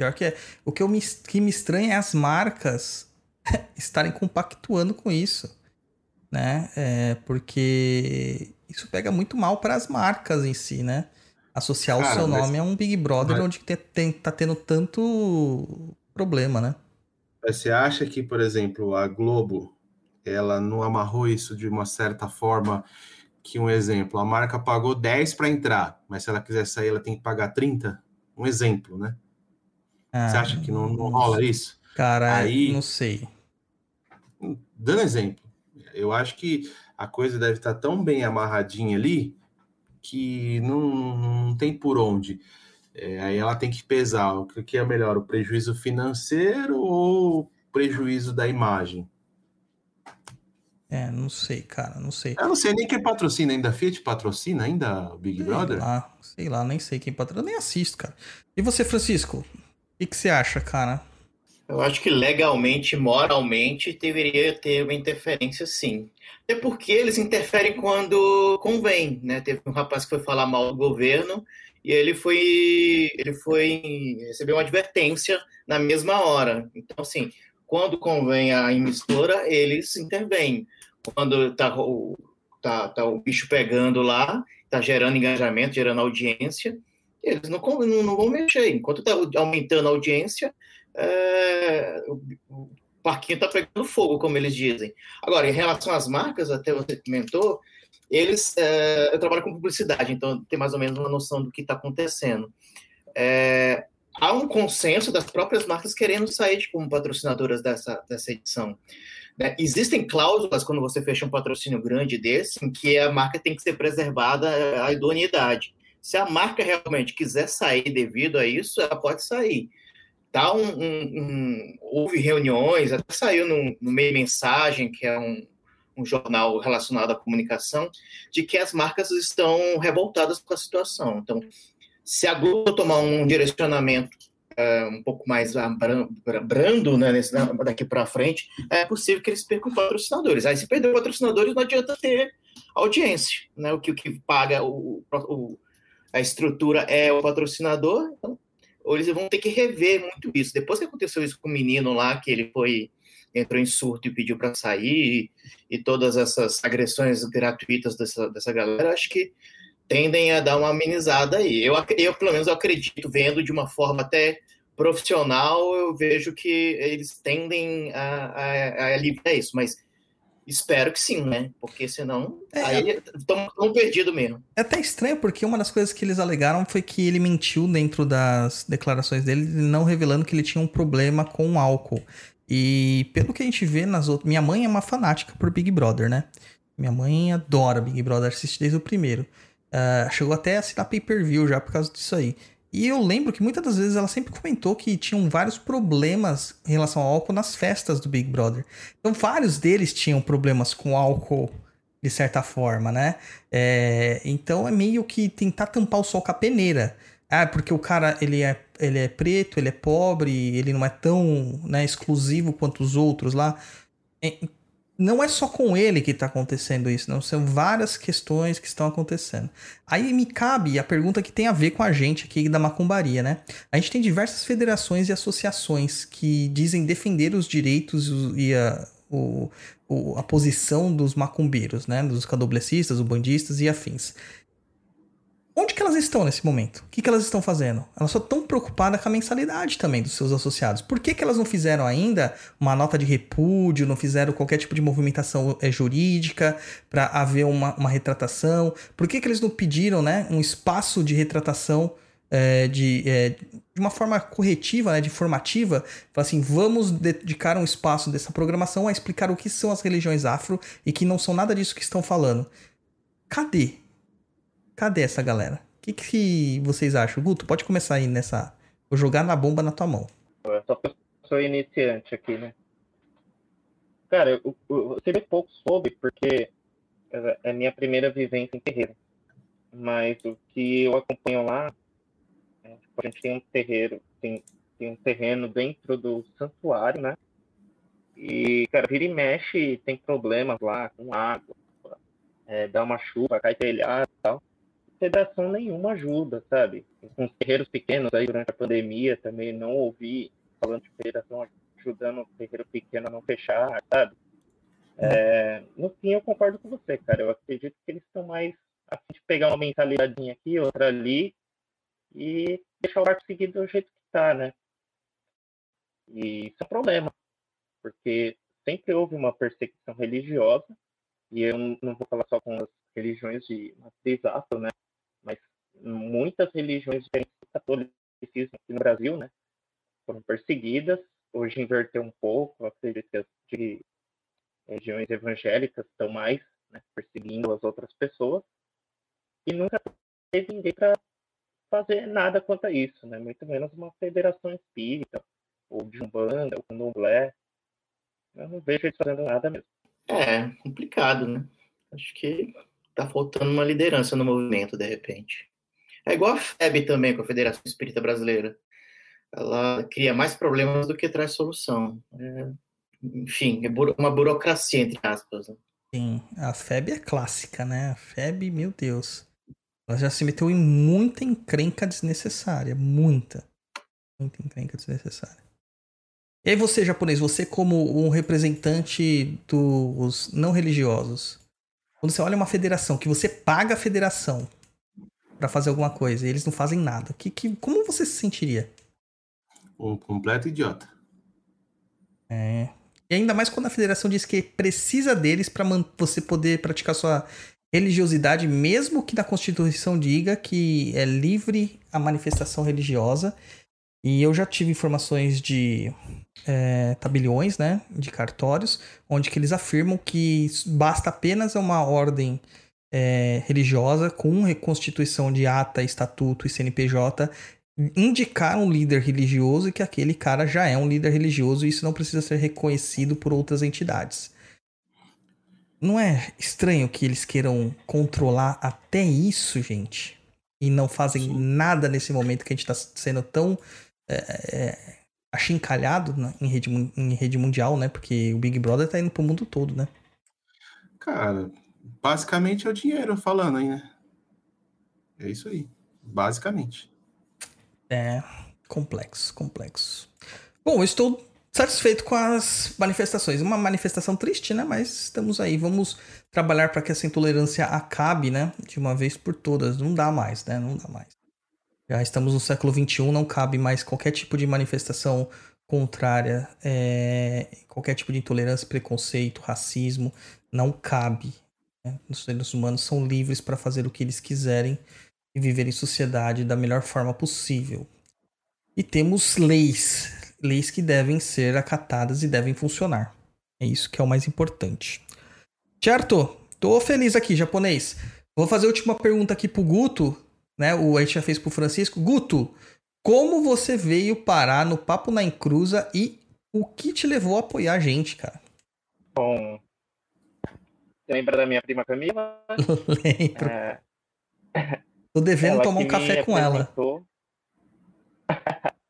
Pior que é. O que, eu me, que me estranha é as marcas estarem compactuando com isso. Né? É, porque isso pega muito mal para as marcas em si, né? Associar o Cara, seu mas- nome a um Big Brother mas- onde te- tem, tá tendo tanto problema, né? Você acha que, por exemplo, a Globo ela não amarrou isso de uma certa forma que um exemplo, a marca pagou 10 para entrar, mas se ela quiser sair, ela tem que pagar 30? Um exemplo, né? Você Ah, acha que não, não rola isso? Cara, Aí- não sei. Dando exemplo, eu acho que a coisa deve estar tão bem amarradinha ali que não, não tem por onde. É, aí ela tem que pesar o que é melhor, o prejuízo financeiro ou o prejuízo da imagem. É, não sei, cara, não sei. Eu não sei nem quem patrocina ainda. A Fiat patrocina ainda o Big Sei Brother? lá, sei lá, nem sei quem patrocina, eu nem assisto, cara. E você, Francisco? O que, você acha, cara? Eu acho que legalmente, moralmente, deveria ter uma interferência sim. Até porque eles interferem quando convém, né? Teve um rapaz que foi falar mal do governo e ele foi, ele foi receber uma advertência na mesma hora. Então, assim, quando convém a emissora, eles intervêm. Quando tá o, tá, tá o bicho pegando lá, tá gerando engajamento, gerando audiência, eles não, não, vão mexer. Enquanto tá aumentando a audiência, é, o, parquinho está pegando fogo, como eles dizem. Agora, em relação às marcas, até você comentou, eles, é, eu trabalho com publicidade, então tem mais ou menos uma noção do que está acontecendo. É, há um consenso das próprias marcas querendo sair de- como patrocinadoras dessa, dessa edição. né? Existem cláusulas quando você fecha um patrocínio grande desse, em que a marca tem que ser preservada a idoneidade. Se a marca realmente quiser sair devido a isso, ela pode sair tá um, um- um- houve reuniões, até saiu no, no meio mensagem, que é um, um jornal relacionado à comunicação, de que as marcas estão revoltadas com a situação. Então, se a Globo tomar um direcionamento é, um pouco mais brando né, nesse- daqui para frente, é possível que eles percam patrocinadores. Aí, se perder patrocinadores, não adianta ter audiência. Né? O, que, o que paga o, o- a estrutura é o patrocinador, então eles vão ter que rever muito isso. Depois que aconteceu isso com o menino lá, que ele foi entrou em surto e pediu para sair, e, e todas essas agressões gratuitas dessa, dessa galera, acho que tendem a dar uma amenizada aí. Eu, eu, pelo menos, eu acredito, vendo de uma forma até profissional, eu vejo que eles tendem a, a, a aliviar isso, mas espero que sim, né? Porque senão, É, aí estão perdidos mesmo. É até estranho porque uma das coisas que eles alegaram foi que ele mentiu dentro das declarações dele, não revelando que ele tinha um problema com álcool. E pelo que a gente vê nas outras. Minha mãe é uma fanática por Big Brother, né? Minha mãe adora Big Brother, assiste desde o primeiro. Ah, chegou até a assinar pay per view já por causa disso aí. E eu lembro que muitas das vezes ela sempre comentou que tinham vários problemas em relação ao álcool nas festas do Big Brother. Então, vários deles tinham problemas com álcool, de certa forma, né? É, então, é meio que tentar tampar o sol com a peneira. Ah, porque o cara, ele é, ele é preto, ele é pobre, ele não é tão né, exclusivo quanto os outros lá. É, não é só com ele que está acontecendo isso, não. São várias questões que estão acontecendo. Aí me cabe a pergunta que tem a ver com a gente aqui da macumbaria, né? A gente tem diversas federações e associações que dizem defender os direitos e a, o- o- a posição dos macumbeiros, né? Dos candomblecistas, ubandistas e afins. Onde que elas estão nesse momento? O que, que elas estão fazendo? Elas só estão preocupadas com a mensalidade também dos seus associados. Por que, que elas não fizeram ainda uma nota de repúdio, não fizeram qualquer tipo de movimentação eh, jurídica para haver uma, uma retratação? Por que, que eles não pediram né, um espaço de retratação eh, de, eh, de uma forma corretiva, né, de formativa? Falar assim, vamos dedicar um espaço dessa programação a explicar o que são as religiões afro e que não são nada disso que estão falando. Cadê? Cadê essa galera? O que, que vocês acham? Guto, pode começar aí nessa. Vou jogar na bomba na tua mão. Eu sou iniciante aqui, né? Cara, eu, eu, eu pouco sobre, porque é é a minha primeira vivência em terreiro. Mas o que eu acompanho lá, é, tipo, a gente tem um terreiro, tem, tem um terreno dentro do santuário, né? E, cara, vira e mexe, tem problemas lá com água, é, dá uma chuva, cai telhado e tal. Federação nenhuma ajuda, sabe? Com os terreiros pequenos aí durante a pandemia também não ouvi falando de federação ajudando o terreiro pequeno a não fechar, sabe? É, no fim, eu concordo com você, cara. Eu acredito que eles estão mais a fim de pegar uma mentalidade aqui, outra ali e deixar o barco seguir do jeito que tá, né? E isso é um problema, porque sempre houve uma perseguição religiosa, e eu não vou falar só com as religiões de matriz afro, né? Muitas religiões diferentes do catolicismo aqui no Brasil, né? Foram perseguidas. Hoje inverteu um pouco, acredito que as de religiões evangélicas estão mais né, perseguindo as outras pessoas. E nunca teve ninguém para fazer nada quanto a isso, né? Muito menos uma federação espírita, ou de umbanda, ou candomblé. Eu não vejo eles fazendo nada mesmo. É, complicado, né? Acho que tá faltando uma liderança no movimento, de repente. É igual a FEB também, com a Federação Espírita Brasileira. Ela cria mais problemas do que traz solução. É, enfim, é buro- uma burocracia, entre aspas. né? Sim, a FEB é clássica, né? A FEB, meu Deus. Ela já se meteu em muita encrenca desnecessária. Muita. Muita encrenca desnecessária. E aí você, japonês, você como um representante dos não religiosos, quando você olha uma federação, que você paga a federação pra fazer alguma coisa e eles não fazem nada, que, que, como você se sentiria? Um completo idiota. É. E ainda mais quando a federação diz que precisa deles pra man- você poder praticar sua religiosidade, mesmo que na Constituição diga que é livre a manifestação religiosa. E eu já tive informações de é, tabeliões, né, de cartórios, onde que eles afirmam que basta apenas uma ordem é, religiosa com reconstituição de ata, estatuto e CNPJ indicar um líder religioso e que aquele cara já é um líder religioso e isso não precisa ser reconhecido por outras entidades. Não é estranho que eles queiram controlar até isso, gente? E não fazem nada nesse momento que a gente tá sendo tão é, é, achincalhado na- em, rede, em rede mundial, né? Porque o Big Brother tá indo pro mundo todo, né? Cara, basicamente é o dinheiro falando aí, né? É isso aí. Basicamente. É complexo, complexo. Bom, eu estou satisfeito com as manifestações. Uma manifestação triste, né? Mas estamos aí. Vamos trabalhar para que essa intolerância acabe, né? De uma vez por todas. Não dá mais, né? Não dá mais. Já estamos no século XXI, não cabe mais qualquer tipo de manifestação contrária, é, qualquer tipo de intolerância, preconceito, racismo. Não cabe. Né? Os seres humanos são livres para fazer o que eles quiserem e viver em sociedade da melhor forma possível. E temos leis, leis que devem ser acatadas e devem funcionar. É isso que é o mais importante. Certo? Tô feliz aqui, japonês. Vou fazer a última pergunta aqui pro Guto, né? O a gente já fez pro Francisco. Guto, como você veio parar no Papo na Encruza e o que te levou a apoiar a gente, cara? Bom, lembra da minha prima Camila? Lembro. É, Tô devendo ela tomar um café com ela.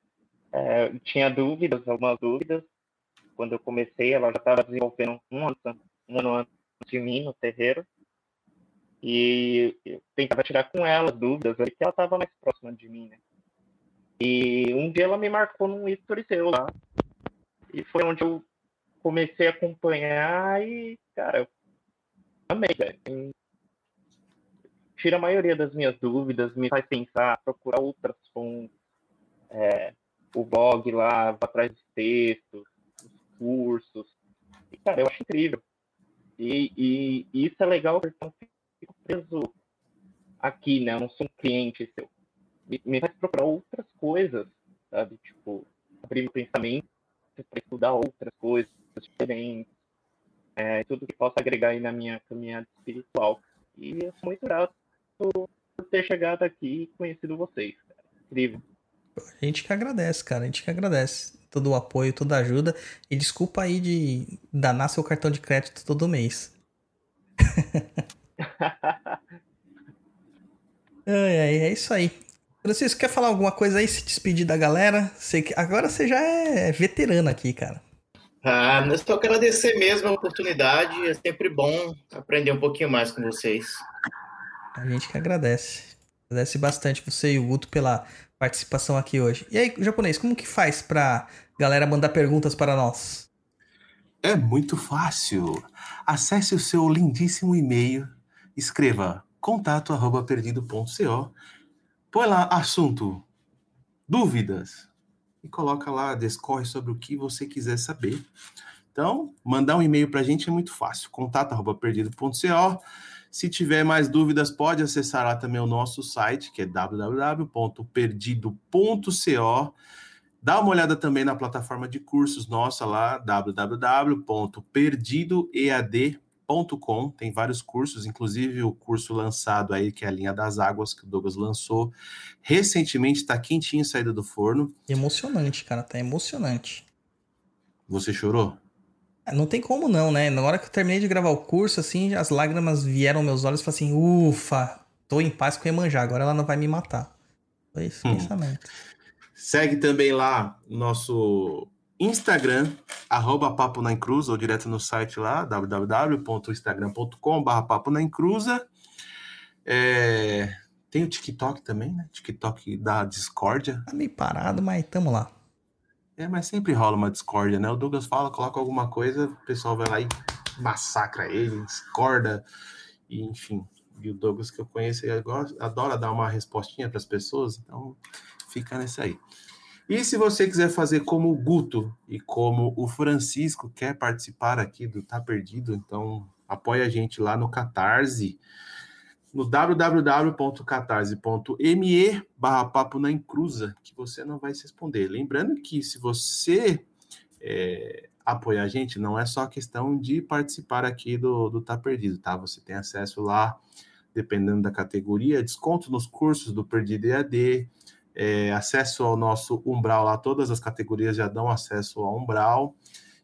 É, tinha dúvidas, algumas dúvidas. Quando eu comecei, ela já estava desenvolvendo um ano, um ano antes de mim no terreiro. E eu tentava tirar com ela as dúvidas, porque ela estava mais próxima de mim, né? E um dia ela me marcou num history seu lá. E foi onde eu comecei a acompanhar e, cara, eu amei, velho. Tira a maioria das minhas dúvidas, me faz pensar, procurar outras fontes. É, o blog lá, atrás dos textos, os cursos. E, cara, eu acho incrível. E, e- e isso é legal porque eu não fico preso aqui, né? Eu não sou um cliente seu. Me, me faz procurar outras coisas, sabe? Tipo, abrir meu pensamento para estudar outras coisas diferentes. É, tudo que possa agregar aí na minha caminhada espiritual. E eu sou muito grato por ter chegado aqui e conhecido vocês. Incrível. A gente que agradece, cara. A gente que agradece todo o apoio, toda a ajuda. E desculpa aí de danar seu cartão de crédito todo mês. Ai, é isso aí. Francisco, quer falar alguma coisa aí? Se despedir da galera? Sei que agora você já é veterano aqui, cara. Ah, eu só agradecer mesmo a oportunidade. É sempre bom aprender um pouquinho mais com vocês. A gente que agradece. Agradece bastante você e o Guto pela participação aqui hoje. E aí, japonês, como que faz pra galera mandar perguntas para nós? É muito fácil. Acesse o seu lindíssimo e-mail, escreva contato arroba perdido.co, põe lá assunto, dúvidas, e coloca lá, discorre sobre o que você quiser saber. Então, mandar um e-mail para a gente é muito fácil, contato@perdido.co. Se tiver mais dúvidas, pode acessar lá também o nosso site, que é www.perdido.co. Dá uma olhada também na plataforma de cursos nossa lá, www.perdidoead.com. Tem vários cursos, inclusive o curso lançado aí, que é a linha das águas, que o Douglas lançou recentemente, está quentinho saída do forno. Emocionante, cara, tá emocionante. Você chorou? Não tem como não, né? Na hora que eu terminei de gravar o curso, assim, as lágrimas vieram aos meus olhos e falei assim, ufa, tô em paz com a Iemanjá, agora ela não vai me matar. Foi esse Hum. pensamento. Segue também lá o nosso Instagram, arroba Papo na Encruza, ou direto no site lá, www.instagram.com.br Papo na Encruza. É, Tem o TikTok também, né? TikTok da discórdia. Tá meio parado, mas tamo lá. É, mas sempre rola uma discórdia, né? O Douglas fala, coloca alguma coisa, o pessoal vai lá e massacra ele, discorda, e enfim. E o Douglas que eu conheço, ele adora dar uma respostinha para as pessoas, então fica nesse aí. E se você quiser fazer como o Guto e como o Francisco quer participar aqui do Tá Perdido, então apoia a gente lá no Catarse, no www.catarse.me barra papo na encruza, que você não vai se responder. Lembrando que se você é, apoiar a gente, não é só questão de participar aqui do, do Tá Perdido, tá? Você tem acesso lá, dependendo da categoria, desconto nos cursos do Perdido EAD, é, acesso ao nosso Umbral lá, todas as categorias já dão acesso ao Umbral,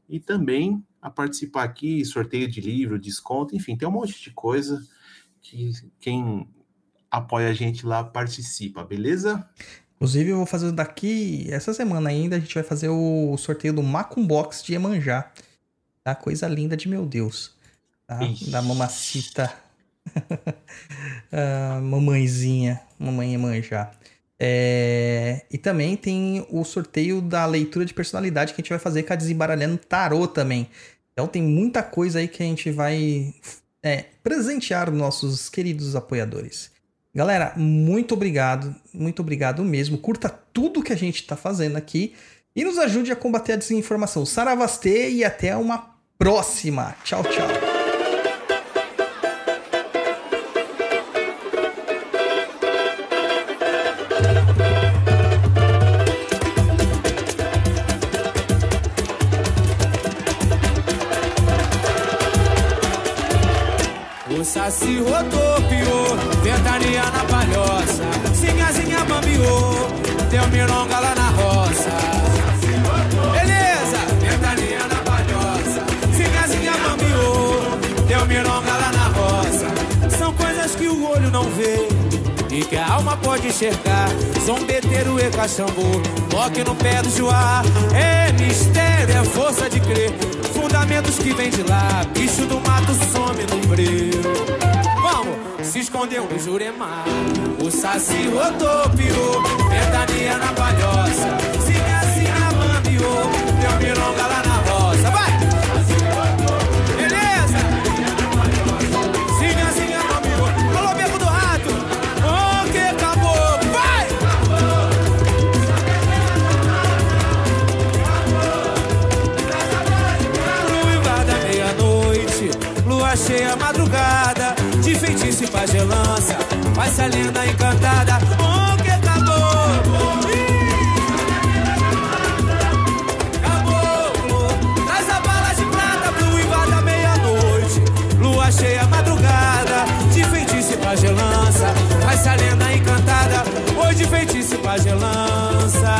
e também a participar aqui, sorteio de livro, desconto, enfim, tem um monte de coisa que quem apoia a gente lá participa, beleza? Inclusive, eu vou fazer daqui, essa semana ainda, a gente vai fazer o sorteio do Macumbox de Iemanjá. Tá? Coisa linda de meu Deus. Tá? Da mamacita. Ah, mamãezinha, mamãe Iemanjá. É, E também tem o sorteio da leitura de personalidade que a gente vai fazer com a Desembaralhando Tarô também. Então tem muita coisa aí que a gente vai é, presentear nossos queridos apoiadores. Galera, muito obrigado, muito obrigado mesmo. Curta tudo que a gente está fazendo aqui e nos ajude a combater a desinformação. Saravastê e até uma próxima. Tchau, tchau. O saci rodopiou, ventania na palhoça, sinhazinha bambiou, deu mironga lá na roça. Beleza, ventania na palhoça, sinhazinha bambiou, deu mironga lá na roça. São coisas que o olho não vê e que a alma pode enxergar. Zombeteiro e cachambu, toque no pé do joá. É mistério, é força de crer. Fundamentos que vem de lá, bicho do mato some no breu. Vamos, se escondeu no Juremar. O saci rodopiou, ventania na palhoça. Sinhazinha bambiou, deu mironga lá lua cheia madrugada, de feitiço e pagelança, faz a lenda encantada. O que acabou? Caboclo, traz a bala de prata pro uivar da meia-noite. Lua cheia madrugada, de feitiço e pagelança, faz a lenda encantada. Oi, de feitiço e pagelança.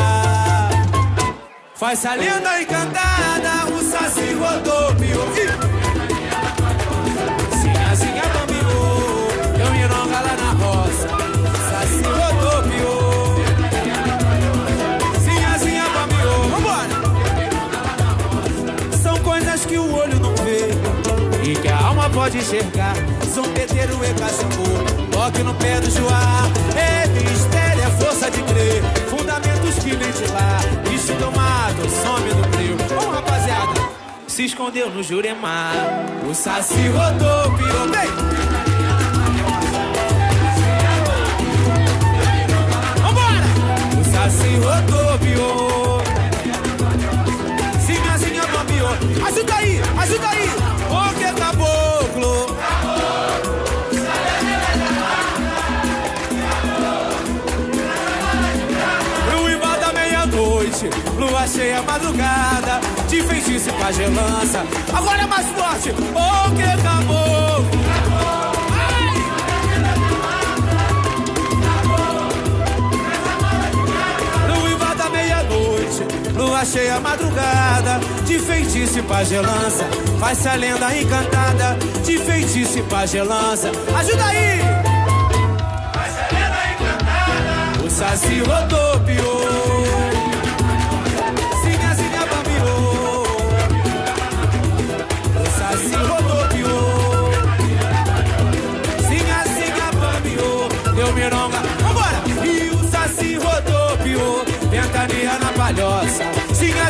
Faz a lenda encantada, o saci rodopiou. Sinhazinha pode enxergar. Zombeteiro e cachambu, toque no pé do joá. É mistério, é força de crer. Fundamentos que vem de lá. Do some no frio. Vamos, rapaziada. Se escondeu no Juremar. O saci rodopiou. Vem! Vambora! O saci rodopiou. Lua cheia, madrugada, de feitiço e pagelança. Agora é mais forte, oh que acabou. Lua cheia, madrugada, de feitiço e pagelança. Faz-se a lenda encantada, de feitiço e pagelança. Ajuda aí! Faz-se a lenda encantada. O saci rodopiou.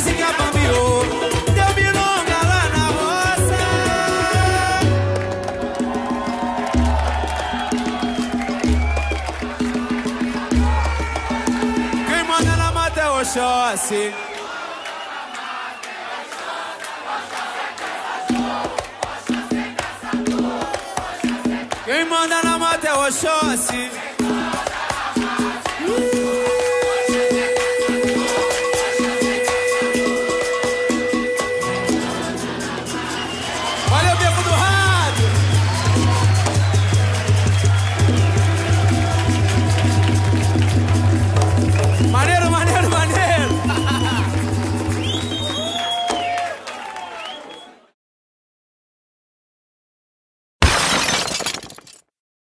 Zinha, zinha, bambiou. Deu lá na roça. Quem manda na mata é Oxóssi.